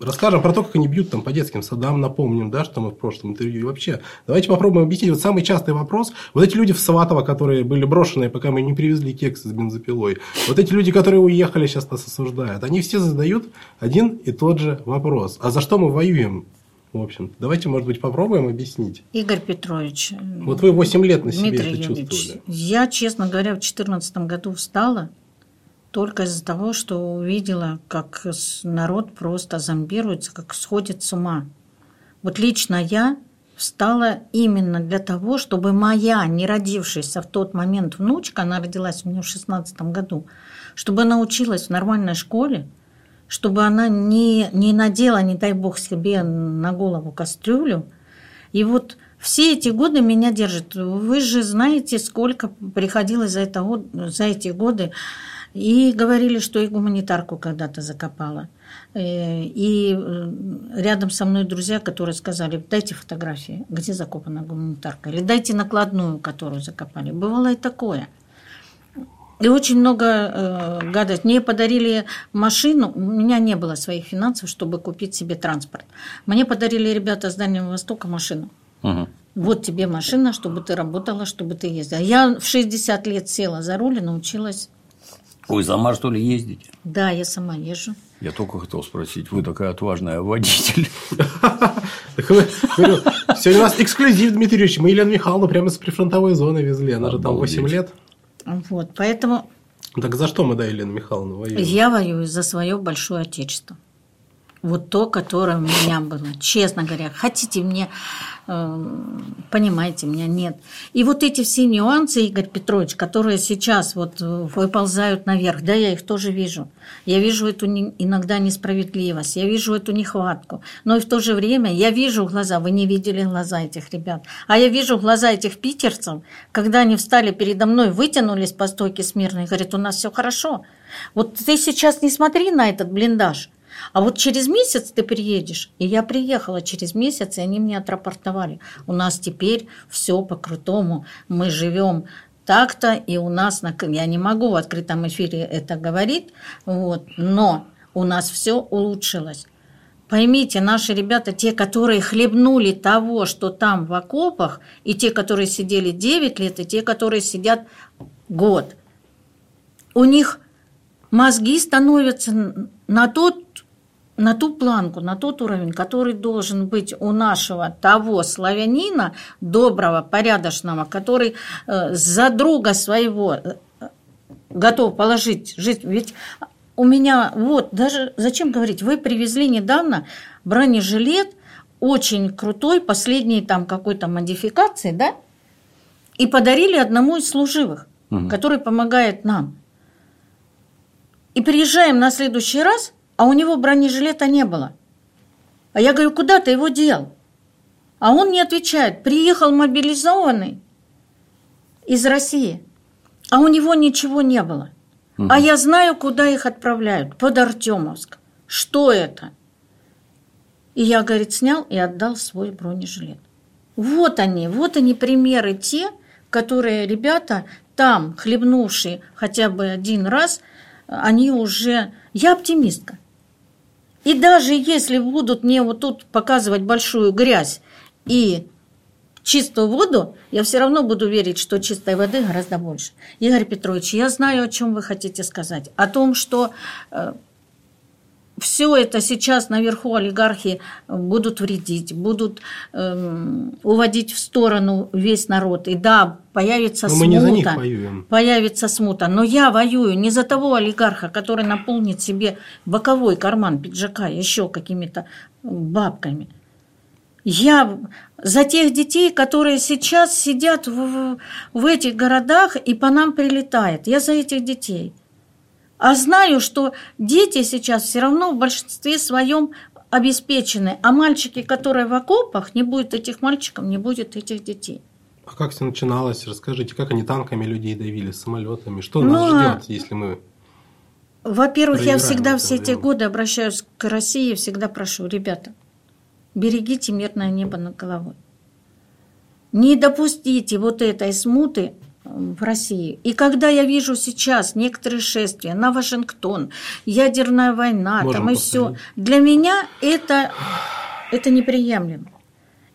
Расскажем про то, как они бьют там по детским садам, напомним, да, что мы в прошлом интервью. И вообще, давайте попробуем объяснить. Вот самый частый вопрос. Вот эти люди в Саватово, которые были брошенные, пока мы не привезли кекс с бензопилой. Вот эти люди, которые уехали, сейчас нас осуждают. Они все задают один и тот же вопрос. А за что мы воюем? В общем, давайте, может быть, попробуем объяснить. Игорь Петрович. Вот вы 8 лет на себе Дмитрий это Юрьевич, чувствовали. Я, честно говоря, в 2014 году встала только из-за того, что увидела, как народ просто зомбируется, как сходит с ума. Вот лично я встала именно для того, чтобы моя, не родившаяся в тот момент внучка, она родилась у меня в 16 году, чтобы она училась в нормальной школе, чтобы она не, не надела, не дай бог себе, на голову кастрюлю. И вот все эти годы меня держат. Вы же знаете, сколько приходилось за, это, за эти годы. И говорили, что и гуманитарку когда-то закопала. Э, И э, рядом со мной друзья, которые сказали, дайте фотографии, где закопана гуманитарка, или дайте накладную, которую закопали. Бывало и такое. И очень много э, гадость. Мне подарили машину, у меня не было своих финансов, чтобы купить себе транспорт. Мне подарили ребята с Дальнего Востока машину. Мгм. Вот тебе машина, чтобы ты работала, чтобы ты ездила. Я в 60 лет села за руль и научилась. Вы сама, что ли, ездите? Да, я сама езжу. Я только хотел спросить, вы такая отважная водитель. (laughs) Так вы- говорю, Сегодня у нас эксклюзив, Дмитрий Юрьевич. Мы Елену Михайловну прямо с прифронтовой зоны везли. Она же там 8 Обалдеть. лет. Вот, поэтому Так за что мы, да, Елену Михайловну воюем? я воюю за свое большое отечество. Вот то, которое у меня было. Честно говоря, хотите мне, э, понимаете, меня нет. И вот эти все нюансы, Игорь Петрович, которые сейчас вот э, выползают наверх, да, я их тоже вижу. Я вижу эту иногда несправедливость, я вижу эту нехватку. Но и в то же время я вижу глаза, вы не видели глаза этих ребят, а я вижу глаза этих питерцев, когда они встали передо мной, вытянулись по стойке смирно и говорят, у нас все хорошо. Вот ты сейчас не смотри на этот блиндаж, а вот через месяц ты приедешь. И я приехала через месяц, и они мне отрапортовали. У нас теперь все по-крутому. Мы живем так-то, и у нас, на... я не могу в открытом эфире это говорить, вот, но у нас все улучшилось. Поймите, наши ребята, те, которые хлебнули того, что там в окопах, и те, которые сидели 9 лет, и те, которые сидят год, у них мозги становятся на тот на ту планку, на тот уровень, который должен быть у нашего того славянина, доброго, порядочного, который э, за друга своего э, готов положить жизнь. Ведь у меня, вот, даже, зачем говорить, вы привезли недавно бронежилет, очень крутой, последней там какой-то модификации, да, и подарили одному из служивых, Мгм. который помогает нам. И приезжаем на следующий раз, а у него бронежилета не было. А я говорю, куда ты его дел? А он не отвечает. Приехал мобилизованный из России, а у него ничего не было. А я знаю, куда их отправляют. Под Артемовск. Что это? И я, говорит, снял и отдал свой бронежилет. Вот они, вот они примеры те, которые ребята там, хлебнувшие хотя бы один раз, они уже... Я оптимистка. И даже если будут мне вот тут показывать большую грязь и чистую воду, я все равно буду верить, что чистой воды гораздо больше. Игорь Петрович, я знаю, о чем вы хотите сказать. О том, что все это сейчас наверху олигархи будут вредить, будут эм, уводить в сторону весь народ. И да, появится Но смута. мы не за них воюем. Появится смута. Но я воюю не за того олигарха, который наполнит себе боковой карман пиджака еще какими-то бабками. Я за тех детей, которые сейчас сидят в, в этих городах и по нам прилетает. Я за этих детей. А знаю, что дети сейчас все равно в большинстве своем обеспечены, а мальчики, которые в окопах, не будет этих мальчиков, не будет этих детей. А как все начиналось? Расскажите, как они танками людей давили, самолетами? Что Ну, нас а- ждет, если мы Во-первых, я всегда все эти годы обращаюсь к России, всегда прошу, ребята, берегите мирное небо над головой. Не допустите вот этой смуты в России. И когда я вижу сейчас некоторые шествия на Вашингтон, ядерная война, Можем там и все, для меня это, это неприемлемо.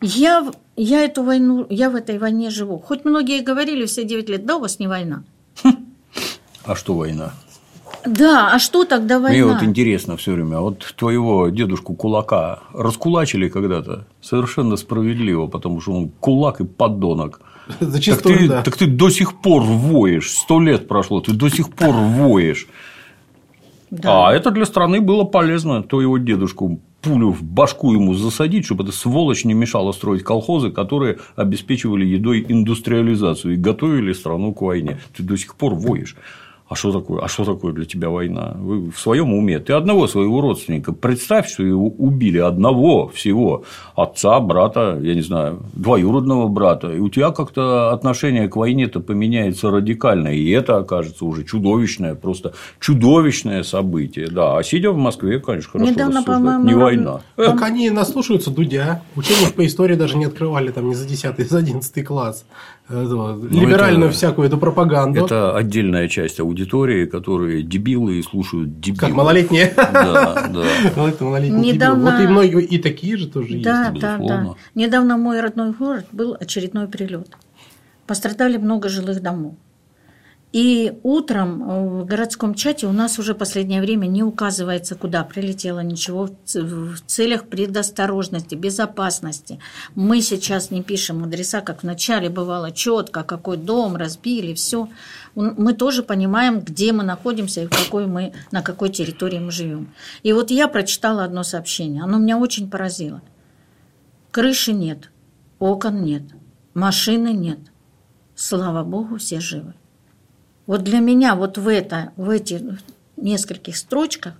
Я, я эту войну, я в этой войне живу. Хоть многие говорили все 9 лет, да, у вас не война. А что война? Да, а что тогда война? Мне вот интересно все время, вот твоего дедушку кулака раскулачили когда-то совершенно справедливо, потому что он кулак и подонок. (laughs) Зачастую, так ты, да. так ты до сих пор воешь, сто лет прошло, ты до сих пор воешь. Да. А это для страны было полезно, то его дедушку пулю в башку ему засадить, чтобы эта сволочь не мешала строить колхозы, которые обеспечивали едой индустриализацию и готовили страну к войне. Ты до сих пор воешь. А что такое? А что такое для тебя война? Вы в своем уме. Ты одного своего родственника представь, что его убили одного всего отца, брата, я не знаю, двоюродного брата, и у тебя как-то отношение к войне-то поменяется радикально, и это окажется уже чудовищное, просто чудовищное событие. Да, а сидя в Москве, конечно, хорошо Недавно, рассуждать. Не война. Так они наслушаются Дудя, учебник по истории даже не открывали там не за 10 за 11 класс. Ну, либеральную это, всякую эту пропаганду. Это отдельная часть аудитории, которые дебилы и слушают дебилы. Как малолетние. Да, да. (laughs) Малолетние Недавно... Вот и многие и такие же тоже да, есть. Да, да, да. Недавно в мой родной город был очередной прилет. Пострадали много жилых домов. И утром э, в городском чате у нас уже последнее время не указывается, куда прилетело ничего в целях предосторожности, безопасности. Мы сейчас не пишем адреса, как вначале бывало четко, какой дом разбили, все. Мы тоже понимаем, где мы находимся и в какой мы, на какой территории мы живем. И вот я прочитала одно сообщение, оно меня очень поразило. Крыши нет, окон нет, машины нет. Слава Богу, все живы. Вот для меня вот в, это, в эти нескольких строчках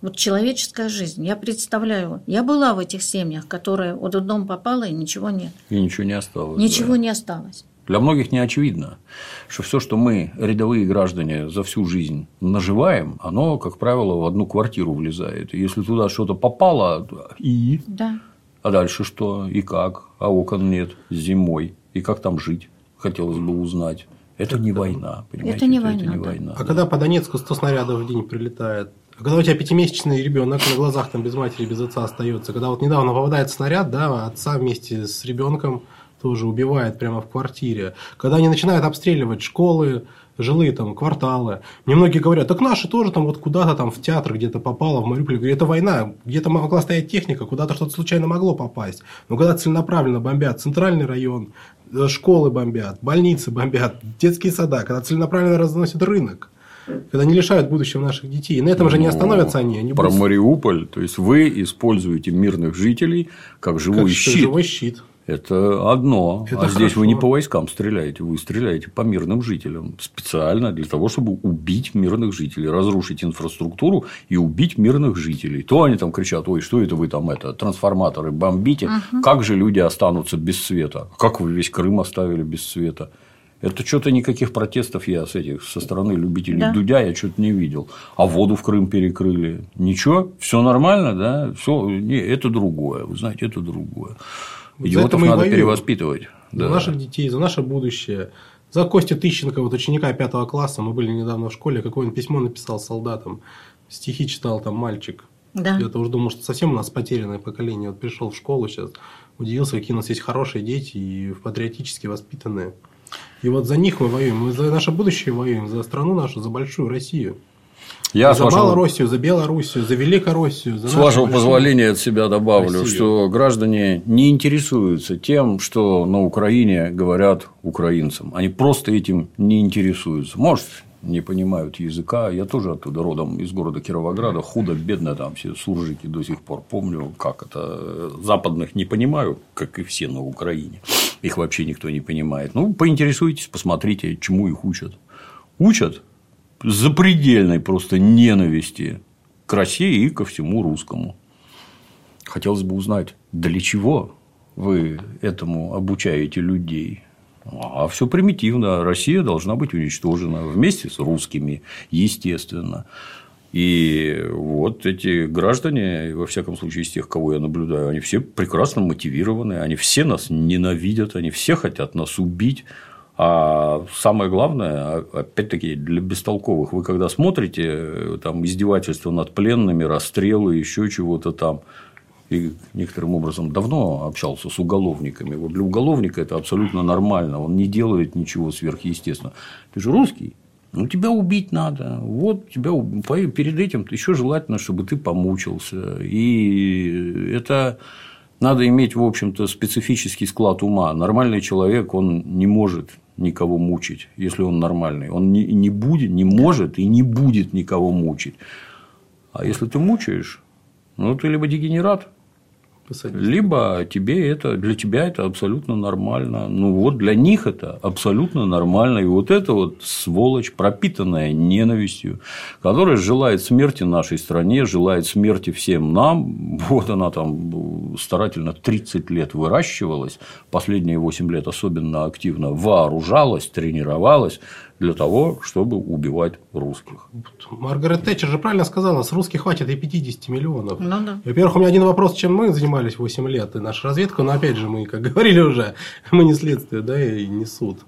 вот человеческая жизнь. Я представляю, я была в этих семьях, которые вот в дом попала и ничего нет. И ничего не осталось. Ничего да. не осталось. Для многих не очевидно, что все, что мы, рядовые граждане, за всю жизнь наживаем, оно, как правило, в одну квартиру влезает. И если туда что-то попало, и. Да. А дальше что? И как? А окон нет зимой. И как там жить? Хотелось бы узнать. Это не война, понимаете? Это не, это, война, это не да. война. А да. когда по Донецку 100 снарядов в день прилетает, а когда у тебя пятимесячный ребенок на глазах там без матери, без отца остается, когда вот недавно попадает снаряд, да, отца вместе с ребенком тоже убивает прямо в квартире. Когда они начинают обстреливать школы, жилые там кварталы. Мне многие говорят, так наши тоже там вот куда-то там в театр где-то попало, в Мариуполе. Это война, где-то могла стоять техника, куда-то что-то случайно могло попасть. Но когда целенаправленно бомбят центральный район, э, школы бомбят, больницы бомбят, детские сада, когда целенаправленно разносят рынок, когда не лишают будущего наших детей. И на этом же не остановятся они. они про будут... Мариуполь, то есть вы используете мирных жителей как живой как щит. Живой щит. Это одно. Это а хорошо. здесь вы не по войскам стреляете, вы стреляете по мирным жителям. Специально для того, чтобы убить мирных жителей, разрушить инфраструктуру и убить мирных жителей. То они там кричат: ой, что это вы там это, трансформаторы бомбите, угу. как же люди останутся без света? Как вы весь Крым оставили без света? Это что-то никаких протестов я с этих со стороны любителей да. Дудя я что-то не видел. А воду в Крым перекрыли. Ничего, все нормально, да? Все, не, это другое. Вы знаете, это другое. Идиотов надо воюем. перевоспитывать. За да. наших детей, за наше будущее. За Костю Тыщенко, вот ученика пятого класса, мы были недавно в школе, какое он письмо написал солдатам, стихи читал там мальчик. Да. Я-то уже думал, что совсем у нас потерянное поколение. Вот пришел в школу сейчас, удивился, какие у нас есть хорошие дети и патриотически воспитанные. И вот за них мы воюем, мы за наше будущее воюем, за страну нашу, за большую Россию. Я за вашего... Малороссию, за Белоруссию, за Великороссию. За с вашего большую... позволения от себя добавлю, Россию. что граждане не интересуются тем, что на Украине говорят украинцам. Они просто этим не интересуются. Может, не понимают языка. Я тоже оттуда родом из города Кировограда. Худо, бедно там все суржики до сих пор помню, как это. Западных не понимаю, как и все на Украине. Их вообще никто не понимает. Ну, поинтересуйтесь, посмотрите, чему их учат. Учат запредельной просто ненависти к России и ко всему русскому. Хотелось бы узнать, для чего вы этому обучаете людей. А все примитивно. Россия должна быть уничтожена вместе с русскими, естественно. И вот эти граждане, во всяком случае, из тех, кого я наблюдаю, они все прекрасно мотивированы, они все нас ненавидят, они все хотят нас убить. А самое главное, опять-таки, для бестолковых, вы когда смотрите там издевательства над пленными, расстрелы, еще чего-то там, и некоторым образом давно общался с уголовниками. Вот для уголовника это абсолютно нормально, он не делает ничего сверхъестественного. Ты же русский, ну, тебя убить надо. Вот тебя перед этим еще желательно, чтобы ты помучился. И это надо иметь, в общем-то, специфический склад ума. Нормальный человек, он не может никого мучить, если он нормальный. Он не, не будет, не может и не будет никого мучить. А если ты мучаешь, ну, ты либо дегенерат, посадить. Либо тебе это, для тебя это абсолютно нормально. Ну вот для них это абсолютно нормально. И вот это вот сволочь, пропитанная ненавистью, которая желает смерти нашей стране, желает смерти всем нам. Вот она там старательно 30 лет выращивалась, последние 8 лет особенно активно вооружалась, тренировалась для того, чтобы убивать русских. Маргарет Тэтчер же правильно сказала, с русских хватит и 50 миллионов. Ну, да. Во-первых, у меня один вопрос, чем мы занимались 8 лет, и наша разведка, но опять же, мы, как говорили уже, (laughs) мы не следствие, да, и не суд.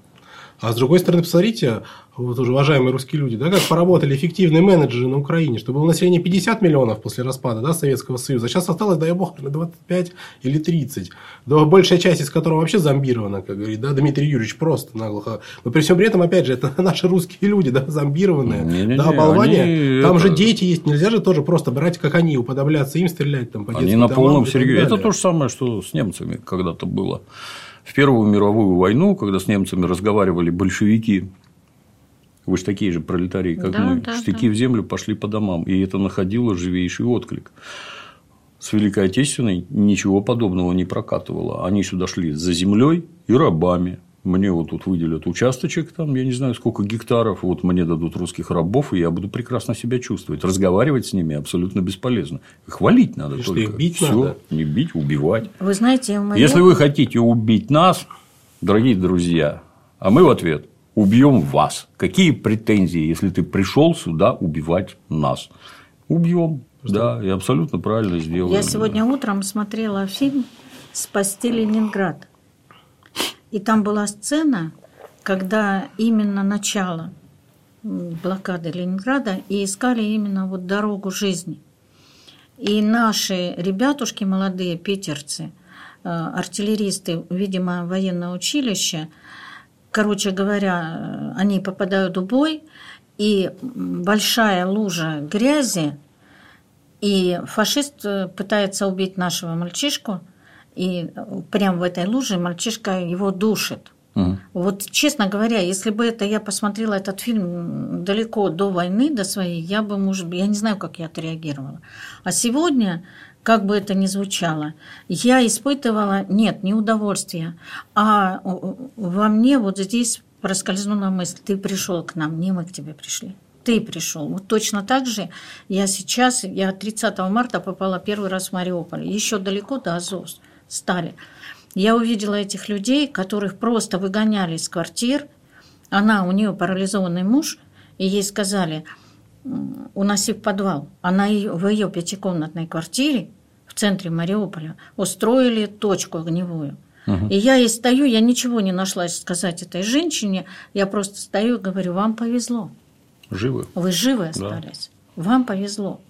А с другой стороны, посмотрите, вот уже уважаемые русские люди, да, как поработали эффективные менеджеры на Украине, что было население 50 миллионов после распада да, Советского Союза, а сейчас осталось, дай бог, на 25 или 30. Да, большая часть из которых вообще зомбирована, как говорит да, Дмитрий Юрьевич, просто наглухо. Но при всем при этом, опять же, это (laughs) наши русские люди, да, зомбированные, не, не, да, болване. Там это... же дети есть, нельзя же тоже просто брать, как они, уподобляться им, стрелять там по Они на полном серьезе. Это то же самое, что с немцами когда-то было. В Первую мировую войну, когда с немцами разговаривали большевики, вы же такие же пролетарии, как да, мы, да, штыки да. в землю пошли по домам, и это находило живейший отклик. С Великой Отечественной ничего подобного не прокатывало. Они сюда шли за землей и рабами мне вот тут выделят участочек, там, я не знаю, сколько гектаров, вот мне дадут русских рабов, и я буду прекрасно себя чувствовать. Разговаривать с ними абсолютно бесполезно. Хвалить надо Что только. бить Всё, надо. Не бить, убивать. Вы знаете, моем... Если вы хотите убить нас, дорогие друзья, а мы в ответ убьем вас. Какие претензии, если ты пришел сюда убивать нас? Убьем. Да, и абсолютно правильно сделано. Я сегодня утром смотрела фильм «Спасти Ленинград». И там была сцена, когда именно начало блокады Ленинграда и искали именно вот дорогу жизни. И наши ребятушки молодые, питерцы, э, артиллеристы, видимо, военное училище, короче говоря, э, они попадают в бой, и большая лужа грязи, и фашист э, пытается убить нашего мальчишку – и прямо в этой луже мальчишка его душит. Угу. Вот, честно говоря, если бы это я посмотрела этот фильм далеко до войны, до своей, я бы, может быть, я не знаю, как я отреагировала. А сегодня, как бы это ни звучало, я испытывала, нет, не удовольствие, а во мне вот здесь проскользнула мысль, ты пришел к нам, не мы к тебе пришли ты пришел. Вот точно так же я сейчас, я 30 марта попала первый раз в Мариуполь, еще далеко до Азов стали. Я увидела этих людей, которых просто выгоняли из квартир. Она, у нее парализованный муж, и ей сказали, уноси в подвал. Она в ее пятикомнатной квартире в центре Мариуполя устроили точку огневую. Угу. И я ей стою, я ничего не нашла сказать этой женщине, я просто стою и говорю, вам повезло. Живы. Вы живы остались. Да. Вам повезло.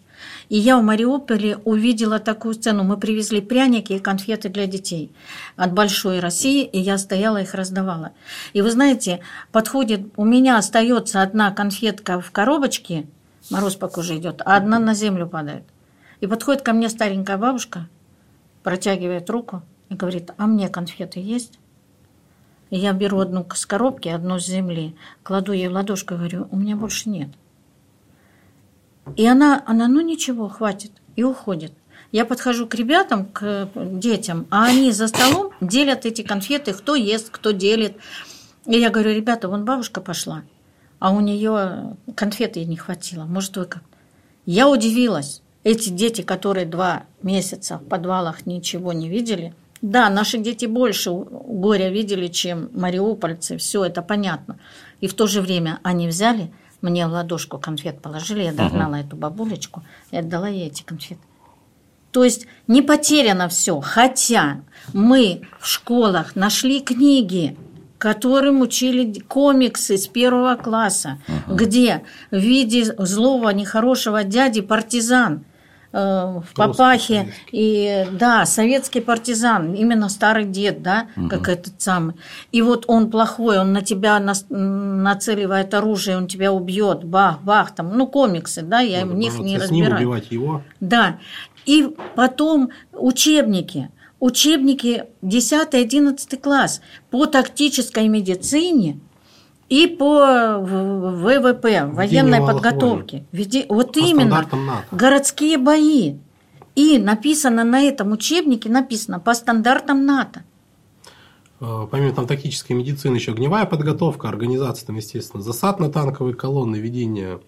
И я в Мариуполе увидела такую сцену. Мы привезли пряники и конфеты для детей от Большой России, и я стояла их раздавала. И вы знаете, подходит, у меня остается одна конфетка в коробочке, мороз по коже идет, а одна на землю падает. И подходит ко мне старенькая бабушка, протягивает руку и говорит, а мне конфеты есть? И я беру одну с коробки, одну с земли, кладу ей в ладошку и говорю, у меня больше нет. И она, она, ну ничего, хватит, и уходит. Я подхожу к ребятам, к детям, а они за столом делят эти конфеты, кто ест, кто делит. И я говорю, ребята, вон бабушка пошла, а у нее конфеты не хватило. Может, вы как? Я удивилась. Эти дети, которые два месяца в подвалах ничего не видели, да, наши дети больше горя видели, чем мариупольцы, все это понятно. И в то же время они взяли, мне в ладошку конфет положили, я догнала угу. эту бабулечку и отдала ей эти конфеты. То есть не потеряно все, хотя мы в школах нашли книги, которым учили комиксы с первого класса, угу. где в виде злого, нехорошего дяди партизан в папахе. и да советский партизан именно старый дед да угу. как этот самый. И вот он плохой он на тебя нацеливает оружие он тебя убьет бах бах там ну комиксы да я в них не разбираюсь. убивать его? Да. И потом учебники. Учебники 10-11 класс по тактической медицине и по ВВП, военной подготовке. Веди, вот по именно городские бои. И написано на этом учебнике, написано по стандартам НАТО. Э, помимо там тактической медицины, еще огневая подготовка, организация, там, естественно, засад на танковые колонны, ведение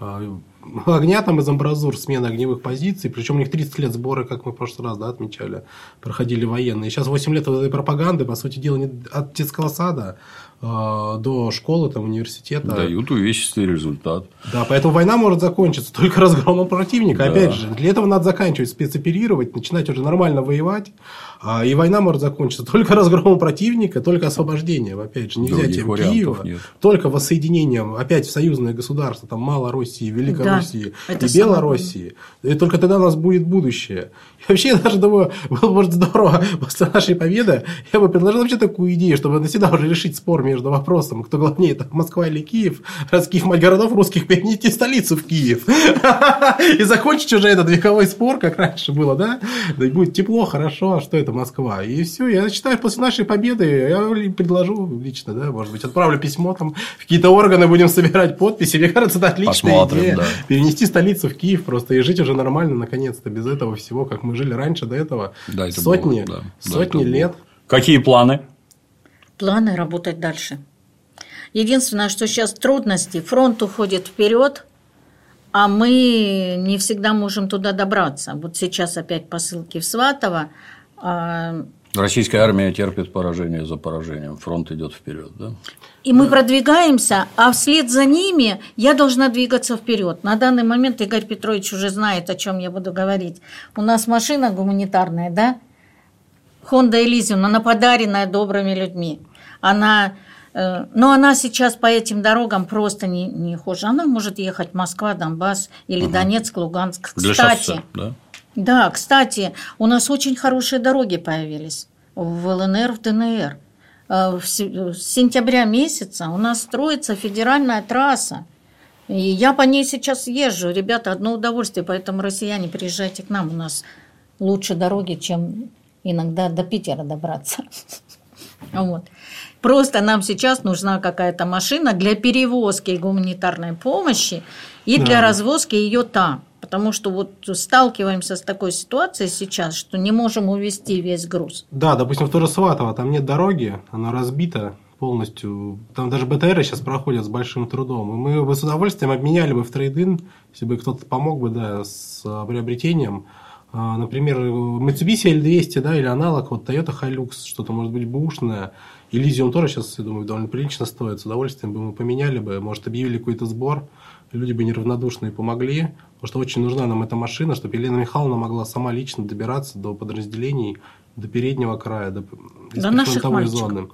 э, огня там из амбразур, смена огневых позиций, причем у них 30 лет сборы, как мы в прошлый раз да, отмечали, проходили военные. Сейчас 8 лет этой пропаганды, по сути дела, не от детского сада до школы, там, университета. Дают увесистый результат. Да, поэтому война может закончиться только разгромом противника. Да. Опять же, для этого надо заканчивать спецоперировать, начинать уже нормально воевать. А, и война может закончиться только (laughs) разгромом противника, только освобождением, опять же, не взятием Киева, нет. только воссоединением опять в союзное государство, там Малороссии, Великороссии да, и Белоруссии. И только тогда у нас будет будущее. (laughs) И вообще, я даже думаю, было бы здорово (laughs) после нашей победы, я бы предложил вообще такую идею, чтобы навсегда уже решить спор между вопросом, кто главнее, там, Москва или Киев, раз Киев мать городов русских, перенести столицу в Киев. И закончить уже этот вековой спор, как раньше было, да? Да и будет тепло, хорошо, а что это Москва? И все, я считаю, после нашей победы я предложу лично, да, может быть, отправлю письмо там в какие-то органы, будем собирать подписи. Мне кажется, это отличная Посмотрим, идея. Да. Перенести столицу в Киев просто и жить уже нормально, наконец-то, без этого всего, как мы жили раньше до этого да, это сотни, было, да. сотни да, лет. Было. Какие планы? Планы работать дальше. Единственное, что сейчас трудности, фронт уходит вперед, а мы не всегда можем туда добраться. Вот сейчас опять посылки в Сватово. А Российская армия терпит поражение за поражением, фронт идет вперед, да? И мы продвигаемся, а вслед за ними я должна двигаться вперед. На данный момент Игорь Петрович уже знает, о чем я буду говорить. У нас машина гуманитарная, да? Honda Elysium, она подаренная добрыми людьми. Она, э, но она сейчас по этим дорогам просто не, не хуже. Она может ехать Москва, Донбасс или угу. Донецк, Луганск. Для Кстати, шоссе, да? Да, кстати, у нас очень хорошие дороги появились в ЛНР, в ДНР. Э, с сентября месяца у нас строится федеральная трасса. И я по ней сейчас езжу. Ребята, одно удовольствие, поэтому россияне, приезжайте к нам. У нас лучше дороги, чем иногда до Питера добраться. (laughs) Вот. Просто нам сейчас нужна какая-то машина для перевозки гуманитарной помощи и для развозки ее там. Потому что вот сталкиваемся с такой ситуацией сейчас, что не можем увезти весь груз. Да, допустим, в Туросватово там нет дороги, она разбита полностью. Там даже БТР сейчас проходят с большим трудом. И мы бы с удовольствием обменяли бы в трейдин, если бы кто-то помог бы да, с приобретением. А, например, Mitsubishi L200 да, или аналог, вот Toyota Hilux, что-то может быть бушное. Elysium тоже сейчас, я думаю, довольно прилично стоит. С удовольствием бы мы поменяли бы, может, объявили какой-то сбор люди бы неравнодушные помогли, потому что очень нужна нам эта машина, чтобы Елена Михайловна могла сама лично добираться до подразделений, до переднего края, до, до наших мальчиков. зоны.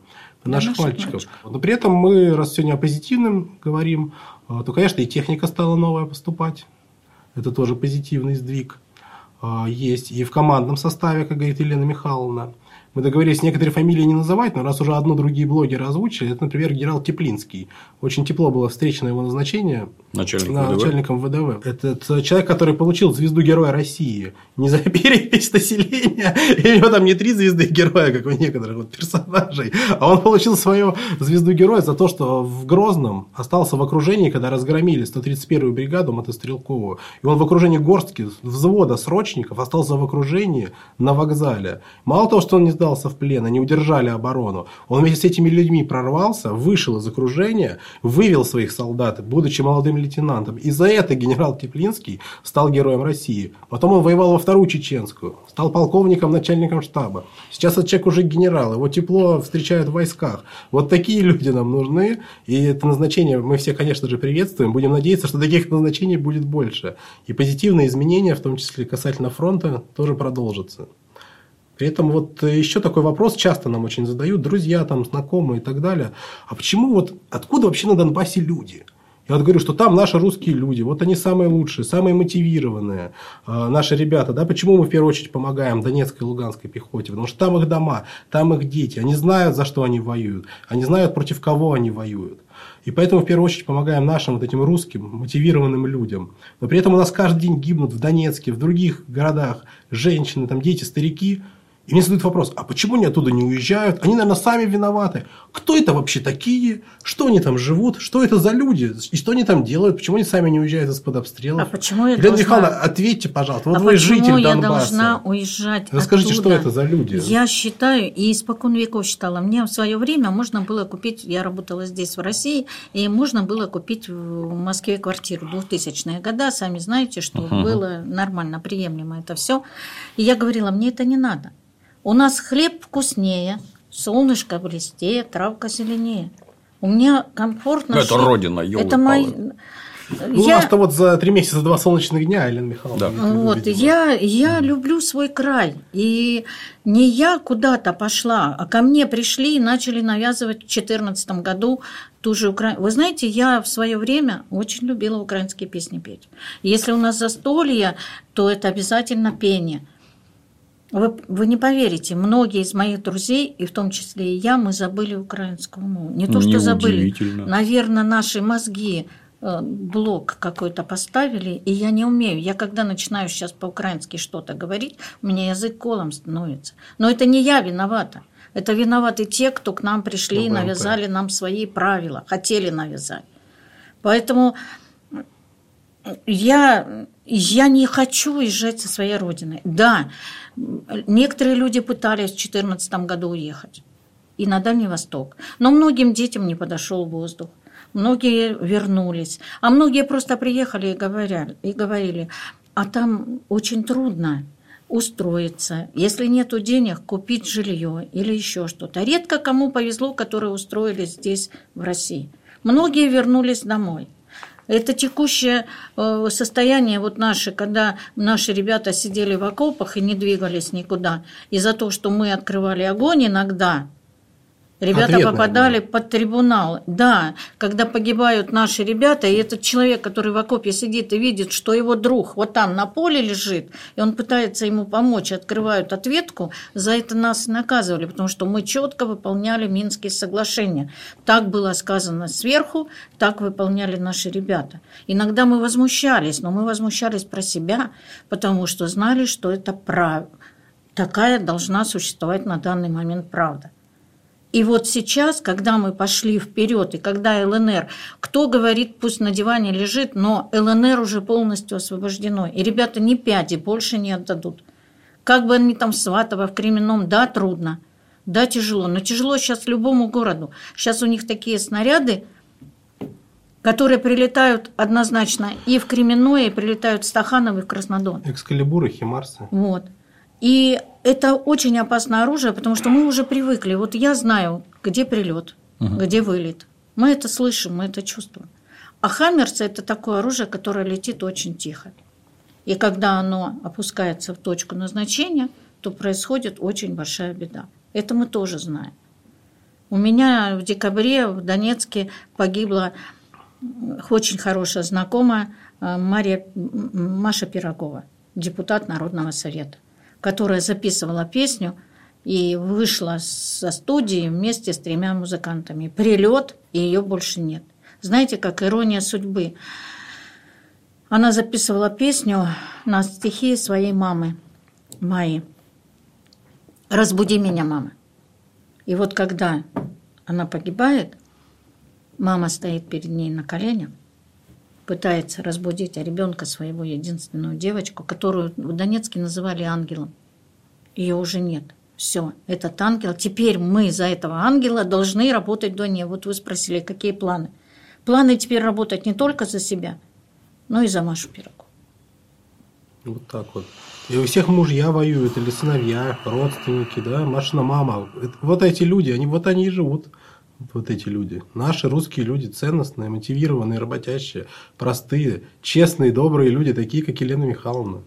До наших, наших мальчиков. мальчиков. Но при этом мы, раз сегодня о позитивном говорим, а, то, конечно, и техника стала новая поступать. Это тоже позитивный сдвиг. А, есть и в командном составе, как говорит Елена Михайловна. Мы договорились некоторые фамилии не называть, но раз уже одно другие блогеры озвучили, это, например, генерал Теплинский. Очень тепло было встречено его назначение Начальник на, ВДВ. начальником ВДВ. Это человек, который получил звезду Героя России. Не за (laughs) перепись населения, и у него там не три звезды Героя, как у некоторых вот персонажей, а он получил свою звезду Героя за то, что в Грозном остался в окружении, когда разгромили 131-ю бригаду мотострелковую. И он в окружении горстки взвода срочников остался в окружении на вокзале. Мало того, что он не сдал сдался в плен, они удержали оборону. Он вместе с этими людьми прорвался, вышел из окружения, вывел своих солдат, будучи молодым лейтенантом. И за это генерал Теплинский стал героем России. Потом он воевал во вторую чеченскую, стал полковником, начальником штаба. Сейчас этот человек уже генерал, его тепло встречают в войсках. Вот такие люди нам нужны. И это назначение мы все, конечно же, приветствуем. Будем надеяться, что таких назначений будет больше. И позитивные изменения, в том числе касательно фронта, тоже продолжатся. При этом вот еще такой вопрос часто нам очень задают, друзья, там, знакомые и так далее. А почему вот, откуда вообще на Донбассе люди? Я вот говорю, что там наши русские люди, вот они самые лучшие, самые мотивированные, э, наши ребята. Да? Почему мы в первую очередь помогаем Донецкой и Луганской пехоте? Потому что там их дома, там их дети, они знают, за что они воюют, они знают, против кого они воюют. И поэтому в первую очередь помогаем нашим вот этим русским мотивированным людям. Но при этом у нас каждый день гибнут в Донецке, в других городах женщины, там дети, старики – и мне задают вопрос, а почему они оттуда не уезжают? Они, наверное, сами виноваты. Кто это вообще такие? Что они там живут? Что это за люди? И что они там делают? Почему они сами не уезжают из-под обстрелов? А почему я Елена должна... Михайловна, ответьте, пожалуйста. Вот а вы почему житель я Донбасса. должна уезжать Расскажите, оттуда? что это за люди? Я считаю, и испокон веков считала, мне в свое время можно было купить, я работала здесь, в России, и можно было купить в Москве квартиру 2000-е года, сами знаете, что Ага. было нормально, приемлемо это все. И я говорила, мне это не надо. У нас хлеб вкуснее, солнышко блестее, травка зеленее. У меня комфортно. Ну, это жить. родина, Это мои... Ну, У нас-то вот за три месяца два солнечных дня, Елена Михайловна. Да. Вот, видимо. я, я люблю свой край. И не я куда-то пошла, а ко мне пришли и начали навязывать в 2014 году ту же Украину. Вы знаете, я в свое время очень любила украинские песни петь. Если у нас застолье, то это обязательно пение. Вы, вы не поверите, многие из моих друзей, и в том числе и я, мы забыли украинскую мову. Не то, что забыли. Наверное, наши мозги э, блок какой-то поставили, и я не умею. Я когда начинаю сейчас по-украински что-то говорить, у меня язык колом становится. Но это не я виновата. Это виноваты те, кто к нам пришли и ОБМП. навязали нам свои правила, хотели навязать. Поэтому я, я не хочу уезжать со своей родины. Да, некоторые люди пытались в 2014 году уехать и на Дальний Восток, но многим детям не подошел воздух. Многие вернулись, а многие просто приехали и говорили, и говорили а там очень трудно устроиться, если нет денег, купить жилье или еще что-то. Редко кому повезло, которые устроились здесь, в России. Многие вернулись домой. Это текущее э, состояние вот наше, когда наши ребята сидели в окопах и не двигались никуда. И за то, что мы открывали огонь иногда, ребята Ответный попадали под трибунал. Да, когда погибают наши ребята, и этот человек, который в окопе сидит и видит, что его друг вот там на поле лежит, и он пытается ему помочь, открывают ответку, за это нас наказывали, потому что мы четко выполняли Минские соглашения. Так было сказано сверху, так выполняли наши ребята. Иногда мы возмущались, но мы возмущались про себя, потому что знали, что это прав... такая должна существовать на данный момент правда. И вот сейчас, когда мы пошли вперед, и когда ЛНР, кто говорит, пусть на диване лежит, но ЛНР уже полностью освобождено, и ребята ни пяди больше не отдадут. Как бы они там Сватово, в Кременном, да, трудно, да, тяжело, но тяжело сейчас любому городу. Сейчас у них такие снаряды, которые прилетают однозначно и в Кременное, и прилетают в Стаханово, и в Краснодон. Экскалибуры, химарсы. Вот. И это очень опасное оружие, потому что мы уже привыкли. Вот я знаю, где прилет, где вылет. Мы это слышим, мы это чувствуем. А хаммерсы – это такое оружие, которое летит очень тихо. И когда оно опускается в точку назначения, то происходит очень большая беда. Это мы тоже знаем. У меня в декабре в Донецке погибла очень хорошая знакомая э, Мария, Маша Пирогова, депутат Народного совета, которая записывала песню и вышла со студии вместе с тремя музыкантами. Прилет, и ее больше нет. Знаете, как ирония судьбы. Она записывала песню на стихи своей мамы, Майи. «Разбуди меня, мама». И вот когда она погибает, мама стоит перед ней на коленях, пытается разбудить ребенка своего, единственную девочку, которую в Донецке называли ангелом. Ее уже нет. Все, этот ангел. Теперь мы за этого ангела должны работать вдвойне. Вот вы спросили, какие планы. Планы теперь работать не только за себя, но и за Машу Пирогову. Вот так вот. И у всех мужья воюют, или сыновья, родственники, да, Машина мама. Вот эти люди, они вот они и живут. Вот эти люди. Наши русские люди ценностные, мотивированные, работящие, простые, честные, добрые люди, такие, как Елена Михайловна.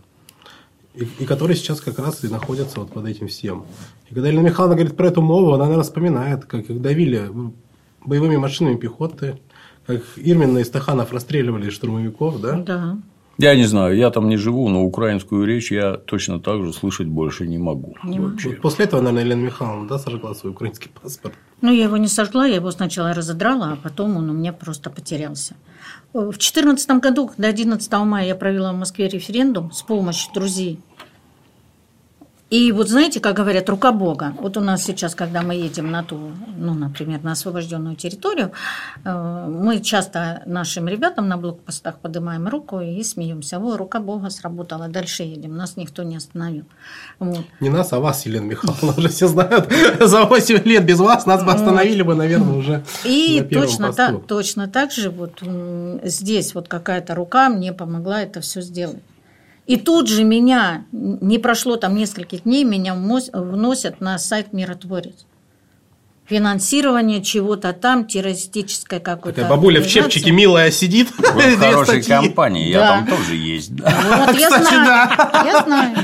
И, и которые сейчас как раз и находятся вот под этим всем. И когда Елена Михайловна говорит про эту мову, она, наверное, вспоминает, как их давили боевыми машинами пехоты, как Ирмина и Стаханов расстреливали штурмовиков, да? Да. Я не знаю, я там не живу, но украинскую речь я точно так же слышать больше не могу. Не вообще. Вот после этого, наверное, Елена Михайловна да, сожгла свой украинский паспорт. Ну, я его не сожгла, я его сначала разодрала, а потом он у меня просто потерялся. В 2014 году, когда 11 мая я провела в Москве референдум с помощью друзей и вот знаете, как говорят, рука Бога. Вот у нас сейчас, когда мы едем на ту, ну, например, на освобожденную территорию, э, мы часто нашим ребятам на блокпостах поднимаем руку и смеемся. О, рука Бога сработала, дальше едем, нас никто не остановил. Вот. Не нас, а вас, Елена Михайловна, уже все знают. За 8 лет без вас нас бы остановили бы, наверное, уже И точно, так, точно так же вот здесь вот какая-то рука мне помогла это все сделать. И тут же меня, не прошло там нескольких дней, меня вносят на сайт «Миротворец». Финансирование чего-то там, террористическое какое-то. Такая бабуля в чепчике милая сидит. Вы (laughs) в хорошей компании, я там тоже есть. Вот, я (laughs) знаю, я знаю.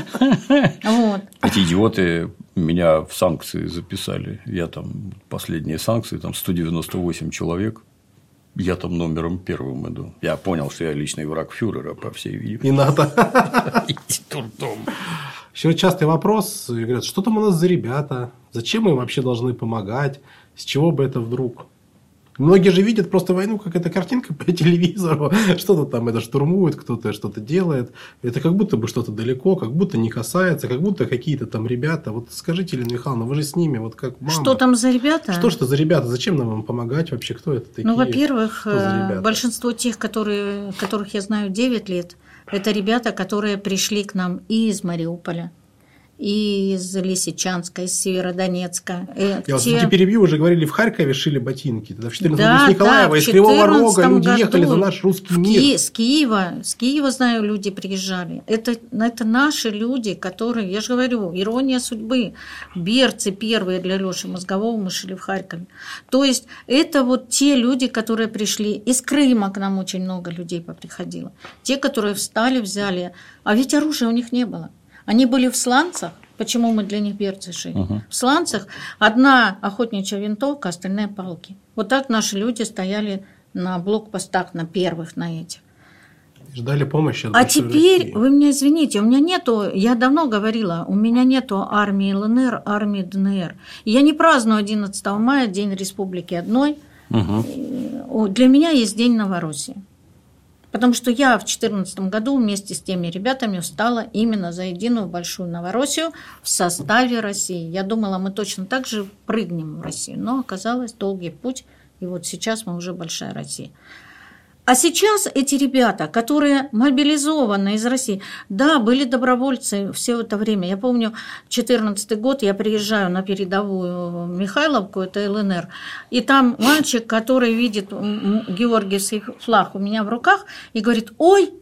Вот. Эти идиоты меня в санкции записали. Я там последние санкции, там 198 человек я там номером первым иду. Я понял, что я личный враг фюрера, по всей видимости. Не надо. (laughs) Идти турдом. Еще частый вопрос. Говорят, что там у нас за ребята? Зачем мы им вообще должны помогать? С чего бы это вдруг? Многие же видят просто войну, как эта картинка по телевизору. (laughs) Что-то там это штурмует, кто-то что-то делает. Это как будто бы что-то далеко, как будто не касается, как будто какие-то там ребята. Вот скажите, Елена Михайловна, вы же с ними, вот как мама. Что там за ребята? Что что за ребята? Зачем нам им помогать вообще? Кто это такие? Ну, во-первых, э, большинство тех, которые, которых я знаю 9 лет, это ребята, которые пришли к нам и из Мариуполя, и из Лисичанска, из Северодонецка. Э, Я те... вас перебью, уже говорили, в Харькове шили ботинки. Тогда в 14 да, Николаева, да, из Кривого Рога люди году ехали за наш русский мир. Ки... С Киева, с Киева, знаю, люди приезжали. Это, это наши люди, которые, я же говорю, ирония судьбы. Берцы первые для Леши Мозгового мы шили в Харькове. То есть, это вот те люди, которые пришли. Из Крыма к нам очень много людей поприходило. Те, которые встали, взяли. А ведь оружия у них не было. Они были в сланцах, почему мы для них берцы шили. Угу. В сланцах одна охотничья винтовка, остальные палки. Вот так наши люди стояли на блокпостах, на первых, на этих. Ждали помощи. а теперь, России. вы меня извините, у меня нету, я давно говорила, у меня нету армии ЛНР, армии ДНР. Я не праздную 11 мая, День Республики одной. Угу. Для меня есть День Новороссии. Потому что я в 2014 году вместе с теми ребятами встала именно за единую большую Новороссию в составе России. Я думала, мы точно так же прыгнем в Россию, но оказалось долгий путь, и вот сейчас мы уже большая Россия. А сейчас эти ребята, которые мобилизованы из России, да, были добровольцы все это время. Я помню, 2014 год я приезжаю на передовую Михайловку, это ЛНР, и там мальчик, который видит георгиевский флаг у меня в руках и говорит, ой,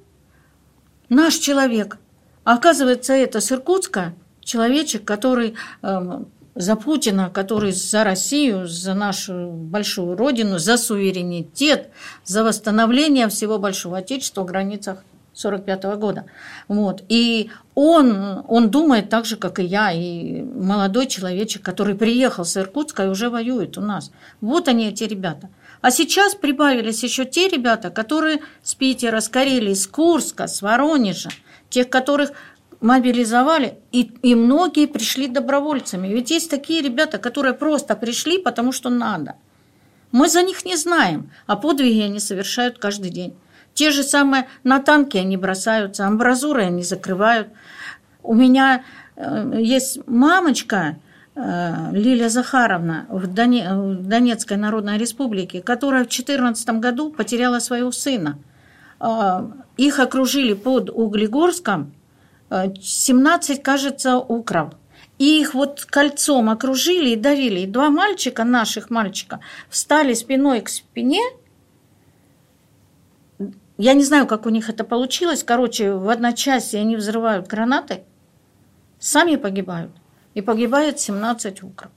наш человек. А оказывается, это с Иркутска, человечек, который эм, за Путина, который за Россию, за нашу большую родину, за суверенитет, за восстановление всего большого Отечества в границах 1945 года. Вот. И он, он думает так же, как и я, и молодой человечек, который приехал с Иркутска и уже воюет у нас. Вот они, эти ребята. А сейчас прибавились еще те ребята, которые с Питера, с Карелии, с Курска, с Воронежа, тех, которых мобилизовали, и, и многие пришли добровольцами. Ведь есть такие ребята, которые просто пришли, потому что надо. Мы за них не знаем, а подвиги они совершают каждый день. Те же самые на танки они бросаются, амбразуры они закрывают. У меня э, есть мамочка, э, Лилия Захаровна в, Доне, в Донецкой Народной Республике, которая в 2014 году потеряла своего сына. Э, их окружили под Углегорском, 17, кажется, украл. И их вот кольцом окружили и давили. И два мальчика, наших мальчика, встали спиной к спине. Я не знаю, как у них это получилось. Короче, в одночасье они взрывают гранаты, сами погибают. И погибает 17 укров.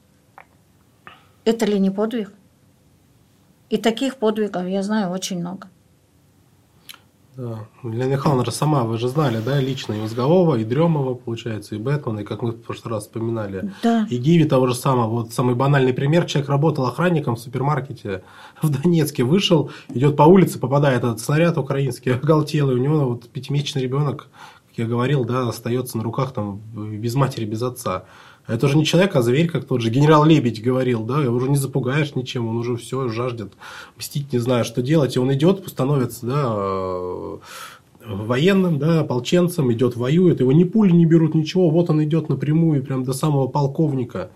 Это ли не подвиг? И таких подвигов я знаю очень много. Да. Лена Михайловна сама, вы же знали, да, лично и Мозгового, и Дремова, получается, и Бэтмена, и как мы в прошлый раз вспоминали. Да. И Гиви того же самого. Вот самый банальный пример. Человек работал охранником в супермаркете (laughs) в Донецке, вышел, идет по улице, попадает этот снаряд украинский, (laughs) оголтелый. У него вот пятимесячный ребенок, как я говорил, да, остается на руках там без матери, без отца. Это уже не человек, а зверь, как тот же генерал Лебедь говорил, да, его уже не запугаешь ничем, он уже все жаждет мстить, не знаю, что делать, и он идет, становится, да, э, военным, да, ополченцем, идет, воюет, его ни пули не берут, ничего, вот он идет напрямую, прям до самого полковника,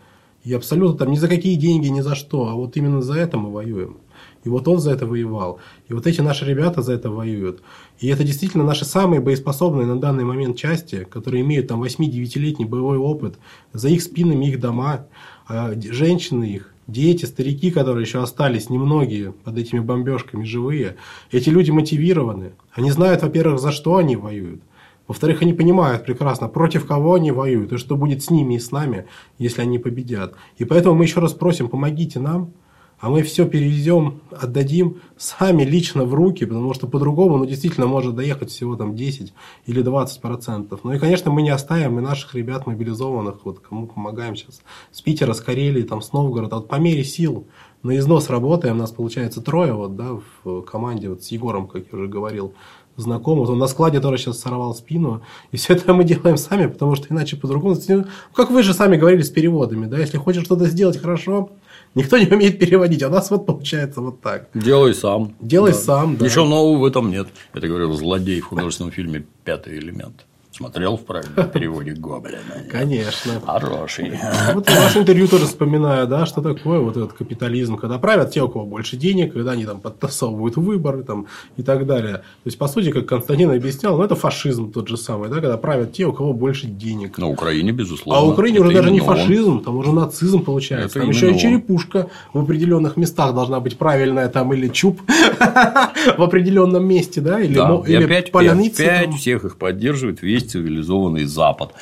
и абсолютно там ни за какие деньги, ни за что, а вот именно за это мы воюем. И вот он за это воевал. И вот эти наши ребята за это воюют. И это действительно наши самые боеспособные на данный момент части, которые имеют там 8-9-летний боевой опыт. За их спинами их дома, а, женщины их, дети, старики, которые еще остались, немногие под этими бомбежками живые. Эти люди мотивированы. Они знают, во-первых, за что они воюют. Во-вторых, они понимают прекрасно, против кого они воюют, и что будет с ними и с нами, если они победят. И поэтому мы еще раз просим, помогите нам, а мы все перевезем, отдадим сами лично в руки, потому что по-другому, ну, действительно, может доехать всего там 10 или 20 процентов. Ну и, конечно, мы не оставим и наших ребят мобилизованных, вот кому помогаем сейчас, с Питера, с Карелии, там, с Новгорода, вот по мере сил на износ работаем, у нас получается трое вот, да, в команде, вот с Егором, как я уже говорил, знаком. Вот он на складе тоже сейчас сорвал спину. И все это мы делаем сами, потому что иначе по-другому. Ну, как вы же сами говорили с переводами, да, если хочешь что-то сделать хорошо, Никто не умеет переводить, а у нас вот получается вот так. Делай сам. Делай да. сам, да. Ничего нового в этом нет. Это говорил злодей в художественном фильме «Пятый элемент». Смотрел в правильном переводе Гоблина? Конечно. Хороший. Вот в вашем интервью тоже вспоминаю, да, что такое вот этот капитализм, когда правят те, у кого больше денег, когда они там подтасовывают выборы там, и так далее. То есть, по сути, как Константин объяснял, ну, это фашизм тот же самый, да, когда правят те, у кого больше денег. На Украине, безусловно. А Украине уже даже не фашизм, он. там уже нацизм получается. Это там еще и черепушка в определенных местах должна быть правильная, там, или чуб (laughs) в определенном месте, да, или, да. и опять, поляницы. И опять всех их поддерживает весь цивилизованный Запад,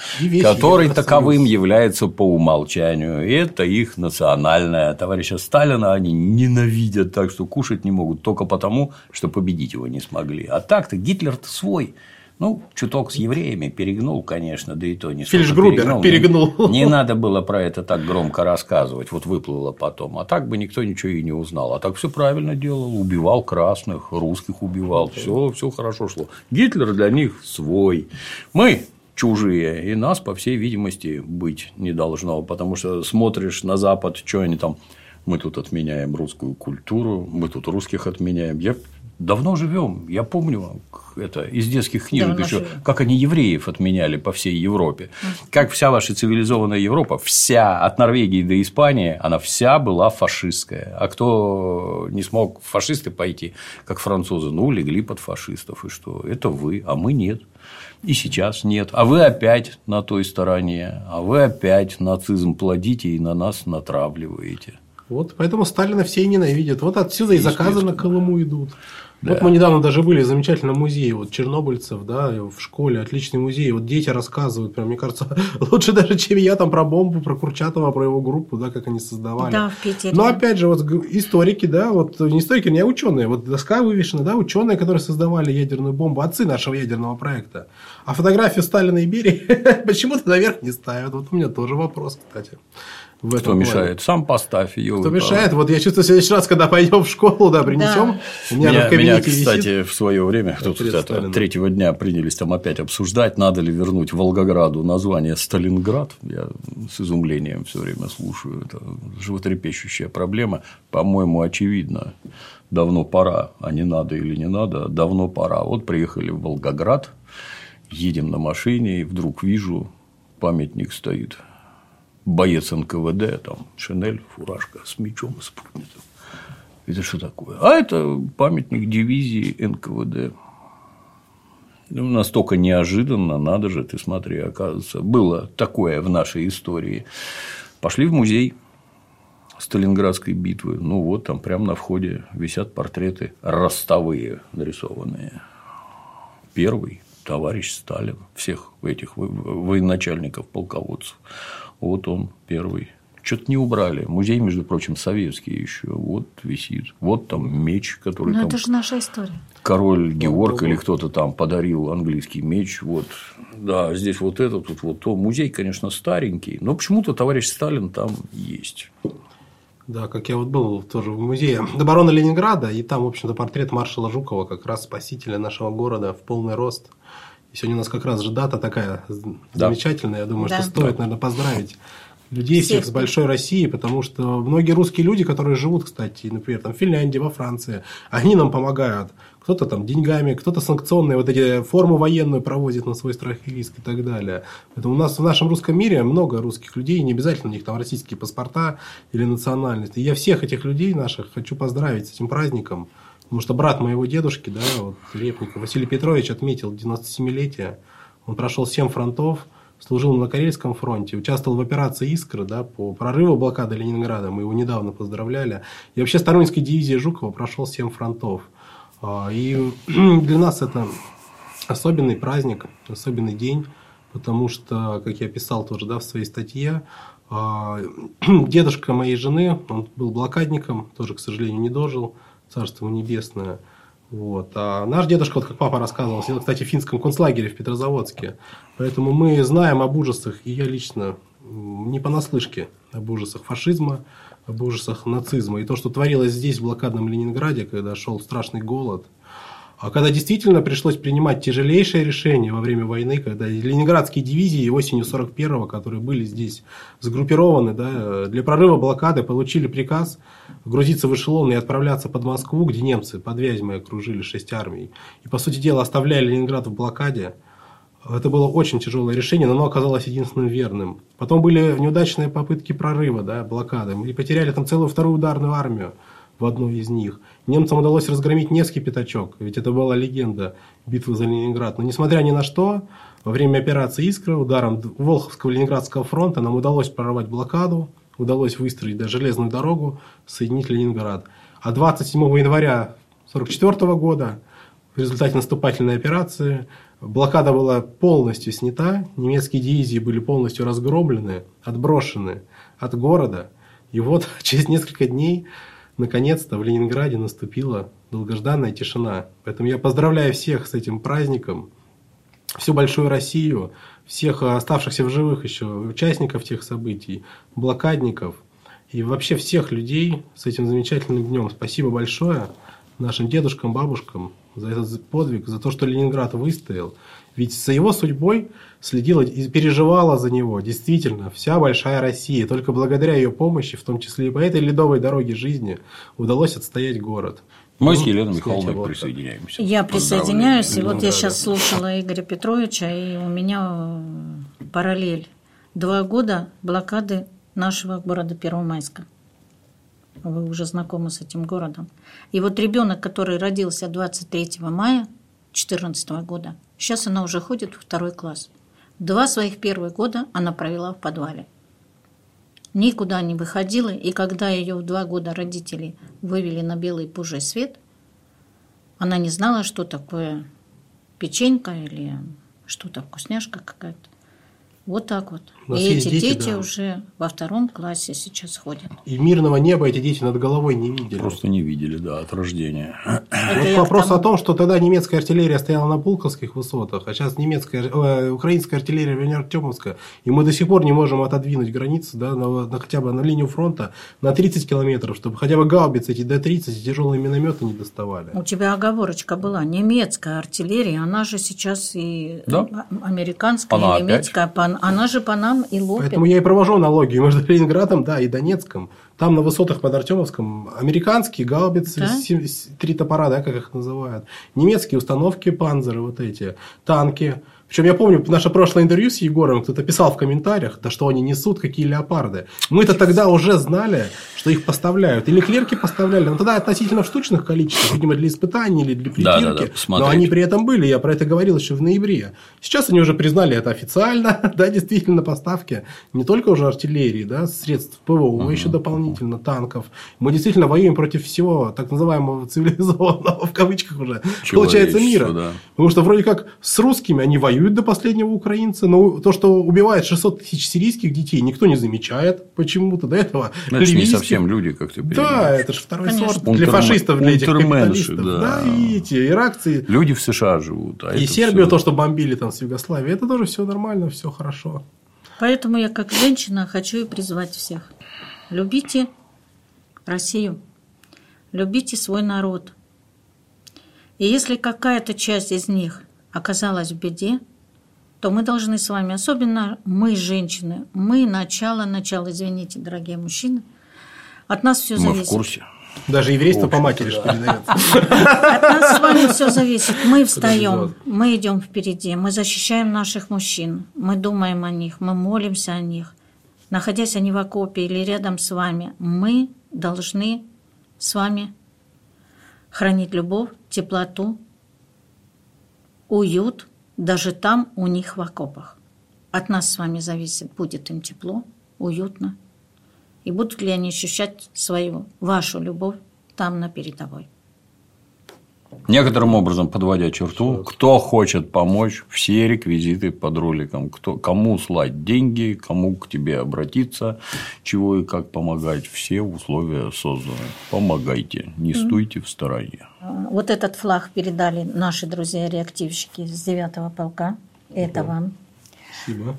который таковым является по умолчанию. И это их национальное. Товарища Сталина они ненавидят так, что кушать не могут только потому, что победить его не смогли. А так-то Гитлер-то свой. Ну, чуток с евреями перегнул, конечно, да и то не Фельдшгрубер перегнул. перегнул. Не, не надо было про это так громко рассказывать, вот выплыло потом. А так бы никто ничего и не узнал. А так все правильно делал, убивал красных, русских убивал, все, все хорошо шло. Гитлер для них свой. Мы чужие, и нас, по всей видимости, быть не должно, потому что смотришь на Запад, что они там мы тут отменяем русскую культуру, мы тут русских отменяем. Я давно живем. Я помню это из детских книжек давно еще, живем. как они евреев отменяли по всей Европе. Как вся ваша цивилизованная Европа, вся от Норвегии до Испании, она вся была фашистская. А кто не смог в фашисты пойти, как французы, ну, легли под фашистов. И что? Это вы, а мы нет. И сейчас нет. А вы опять на той стороне, а вы опять нацизм плодите и на нас натравливаете. Вот поэтому Сталина все и ненавидят. Вот отсюда и заказы на Колыму идут. Да. Вот мы недавно даже были в замечательном музее вот чернобыльцев, да, в школе, отличный музей. Вот дети рассказывают, прям, мне кажется, (laughs) лучше даже, чем я там про бомбу, про Курчатова, про его группу, да, как они создавали. Да, в Питере. Но опять же, вот историки, да, вот не историки, не ученые, вот доска вывешена, да, ученые, которые создавали ядерную бомбу, отцы нашего ядерного проекта. А фотографию Сталина и Берии (laughs) почему-то наверх не ставят. Вот у меня тоже вопрос, кстати в этом Кто плане. мешает? Сам поставь ее. Кто мешает? Вот я чувствую, в следующий раз, когда пойдем в школу, да, принесем. Да. У меня, меня, в меня кстати, висит. в свое время, тут это, третьего дня принялись там опять обсуждать, надо ли вернуть Волгограду название Сталинград. Я с изумлением все время слушаю. Это животрепещущая проблема. По-моему, очевидно. Давно пора, а не надо или не надо, давно пора. Вот приехали в Волгоград, едем на машине, и вдруг вижу, памятник стоит боец НКВД, там, шинель, фуражка с мечом, с поднятым. Это что такое? А это памятник дивизии НКВД. Ну, настолько неожиданно, надо же, ты смотри, оказывается, было такое в нашей истории. Пошли в музей Сталинградской битвы. Ну вот там прямо на входе висят портреты ростовые нарисованные. Первый товарищ Сталин, всех этих военачальников, полководцев. Вот он первый. Что-то не убрали. Музей, между прочим, советский еще. Вот висит. Вот там меч, который. Но там... это же наша история. Король Георг или кто-то там подарил английский меч. Вот. Да, здесь вот это, тут вот то. Музей, конечно, старенький, но почему-то товарищ Сталин там есть. Да, как я вот был тоже в музее (clears throat) обороны Ленинграда, и там, в общем-то, портрет маршала Жукова, как раз спасителя нашего города в полный рост. И сегодня у нас как раз же дата такая да. замечательная. Я думаю, да. что стоит, наверное, поздравить людей всех, всех с большой России, потому что многие русские люди, которые живут, кстати, например, там, в Финляндии, во Франции, они нам помогают. Кто-то там деньгами, кто-то санкционные вот эти форму военную проводит на свой страх и риск и так далее. Поэтому у нас в нашем русском мире много русских людей, не обязательно у них там российские паспорта или национальности. И я всех этих людей наших хочу поздравить с этим праздником. Потому что брат моего дедушки, да, вот Репников, Василий Петрович отметил 97-летие. Он прошел 7 фронтов, служил на Карельском фронте, участвовал в операции «Искра» да, по прорыву блокады Ленинграда. Мы его недавно поздравляли. И вообще Сторонинской дивизии Жукова прошел 7 фронтов. А, и (clears throat) для нас это особенный праздник, особенный день, потому что, как я писал тоже да, в своей статье, а, (clears throat) дедушка моей жены, он был блокадником, тоже, к сожалению, не дожил, царство небесное. Вот. А наш дедушка, вот как папа рассказывал, сидел, кстати, в финском концлагере в Петрозаводске. Поэтому мы знаем об ужасах, и я лично не понаслышке об ужасах фашизма, об ужасах нацизма. И то, что творилось здесь, в блокадном Ленинграде, когда шел страшный голод. А когда действительно пришлось принимать тяжелейшие решения во время войны, когда ленинградские дивизии осенью 41-го, которые были здесь сгруппированы да, для прорыва блокады, получили приказ грузиться в эшелон и отправляться под Москву, где немцы под Вязьмой окружили шесть армий. И, по сути дела, оставляли Ленинград в блокаде – это было очень тяжелое решение, но оно оказалось единственным верным. Потом были неудачные попытки прорыва, да, блокады. Мы потеряли там целую вторую ударную армию в одной из них. Немцам удалось разгромить Невский пятачок, ведь это была легенда битвы за Ленинград. Но несмотря ни на что, во время операции «Искра» ударом Волховского Ленинградского фронта нам удалось прорвать блокаду, удалось выстроить да, железную дорогу, соединить Ленинград. А 27 января 1944 года в результате наступательной операции Блокада была полностью снята, немецкие дивизии были полностью разгромлены, отброшены от города. И вот (laughs) через несколько дней, наконец-то, в Ленинграде наступила долгожданная тишина. Поэтому я поздравляю всех с этим праздником, всю большую Россию, всех оставшихся в живых еще участников тех событий, блокадников и вообще всех людей с этим замечательным днем. Спасибо большое нашим дедушкам, бабушкам, за этот подвиг, за то, что Ленинград выстоял. Ведь за его судьбой следила и переживала за него действительно вся большая Россия. Только благодаря ее помощи, в том числе и по этой ледовой дороге жизни, удалось отстоять город. Мы с ну, Еленой Михайловной вот присоединяемся. Я присоединяюсь. И вот ну, я сейчас слушала Игоря Петровича, и у меня э, параллель. Два года блокады нашего города Первомайска. Вы уже знакомы с этим городом. И вот ребенок, который родился 23 мая 2014 года, сейчас она уже ходит в второй класс. Два своих первых года она провела в подвале. Никуда не выходила, и когда ее в два года родители вывели на белый божий свет, она не знала, что такое печенька или что-то вкусняшка какая-то. Вот так вот. И эти дети, дети да. уже во втором классе сейчас ходят. И мирного неба эти дети над головой не видели. Просто не видели, да, от рождения. Вот вопрос тому... о том, что тогда немецкая артиллерия стояла на Пулковских высотах, а сейчас немецкая, э, украинская артиллерия в Артемовска, и мы до сих пор не можем отодвинуть границу, да, на, на, хотя бы на линию фронта на 30 километров, чтобы хотя бы гаубицы эти Д-30 и тяжелые минометы не доставали. У тебя оговорочка была. Немецкая артиллерия, она же сейчас и да? американская, она и немецкая, опять? она же по нам и лопит. Поэтому я и провожу аналогию между (laughs) Ленинградом да, и Донецком. Там на высотах под Артемовском американские гаубицы, да? три топора, да, как их называют, немецкие установки, панзеры вот эти, танки, причем я помню наше прошлое интервью с Егором, кто-то писал в комментариях, да что они несут, какие леопарды. Мы-то тогда уже знали, что их поставляют. Или клерки поставляли, но тогда относительно в штучных количествах, видимо, для испытаний или для притирки. Да, да, да, но они при этом были, я про это говорил еще в ноябре. Сейчас они уже признали это официально, (laughs) да, действительно, поставки не только уже артиллерии, да, средств ПВО, но еще дополнительно танков. Мы действительно воюем против всего так называемого (laughs) цивилизованного, в кавычках уже, получается, мира. Да. Потому что вроде как с русскими они воюют воюют до последнего украинца, но то, что убивает 600 тысяч сирийских детей, никто не замечает почему-то до этого. Это ливийских... не совсем люди, как ты понимаешь. Да, это же второй Конечно. сорт для фашистов, для этих капиталистов. Да. да, и эти иракцы. Люди в США живут. А и Сербию, все... то, что бомбили там с Югославии, это тоже все нормально, все хорошо. Поэтому я как женщина хочу и призвать всех. Любите Россию, любите свой народ. И если какая-то часть из них оказалась в беде, то мы должны с вами, особенно мы, женщины, мы начало, начало, извините, дорогие мужчины, от нас все зависит. Мы в курсе. Даже еврейство по матери же передается. От нас с вами все зависит. Мы встаем, мы идем впереди, мы защищаем наших мужчин, мы думаем о них, мы молимся о них. Находясь они в окопе или рядом с вами, мы должны с вами хранить любовь, теплоту, уют, даже там у них в окопах. От нас с вами зависит, будет им тепло, уютно, и будут ли они ощущать свою, вашу любовь там на передовой. Некоторым образом, подводя черту, кто хочет помочь, все реквизиты под роликом. Кто, кому слать деньги, кому к тебе обратиться, чего и как помогать. Все условия созданы. Помогайте, не стойте в стороне. Вот этот флаг передали наши друзья-реактивщики с 9 полка. Это вам. Спасибо.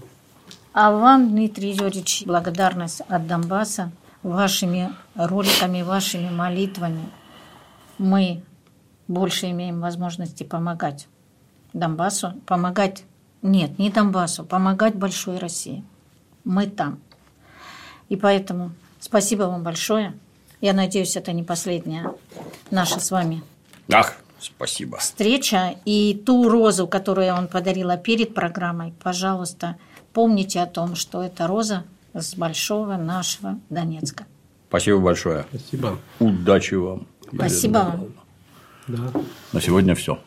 А вам, Дмитрий Юрьевич, благодарность от Донбасса вашими роликами, вашими молитвами. Мы больше имеем возможности помогать Донбассу, помогать, нет, не Донбассу, помогать большой России. Мы там. И поэтому спасибо вам большое. Я надеюсь, это не последняя наша с вами Ах, спасибо. встреча. И ту розу, которую я вам подарила перед программой, пожалуйста, помните о том, что это роза с большого нашего Донецка. Спасибо большое. Спасибо. Удачи вам. Спасибо вам. Да. На сегодня все.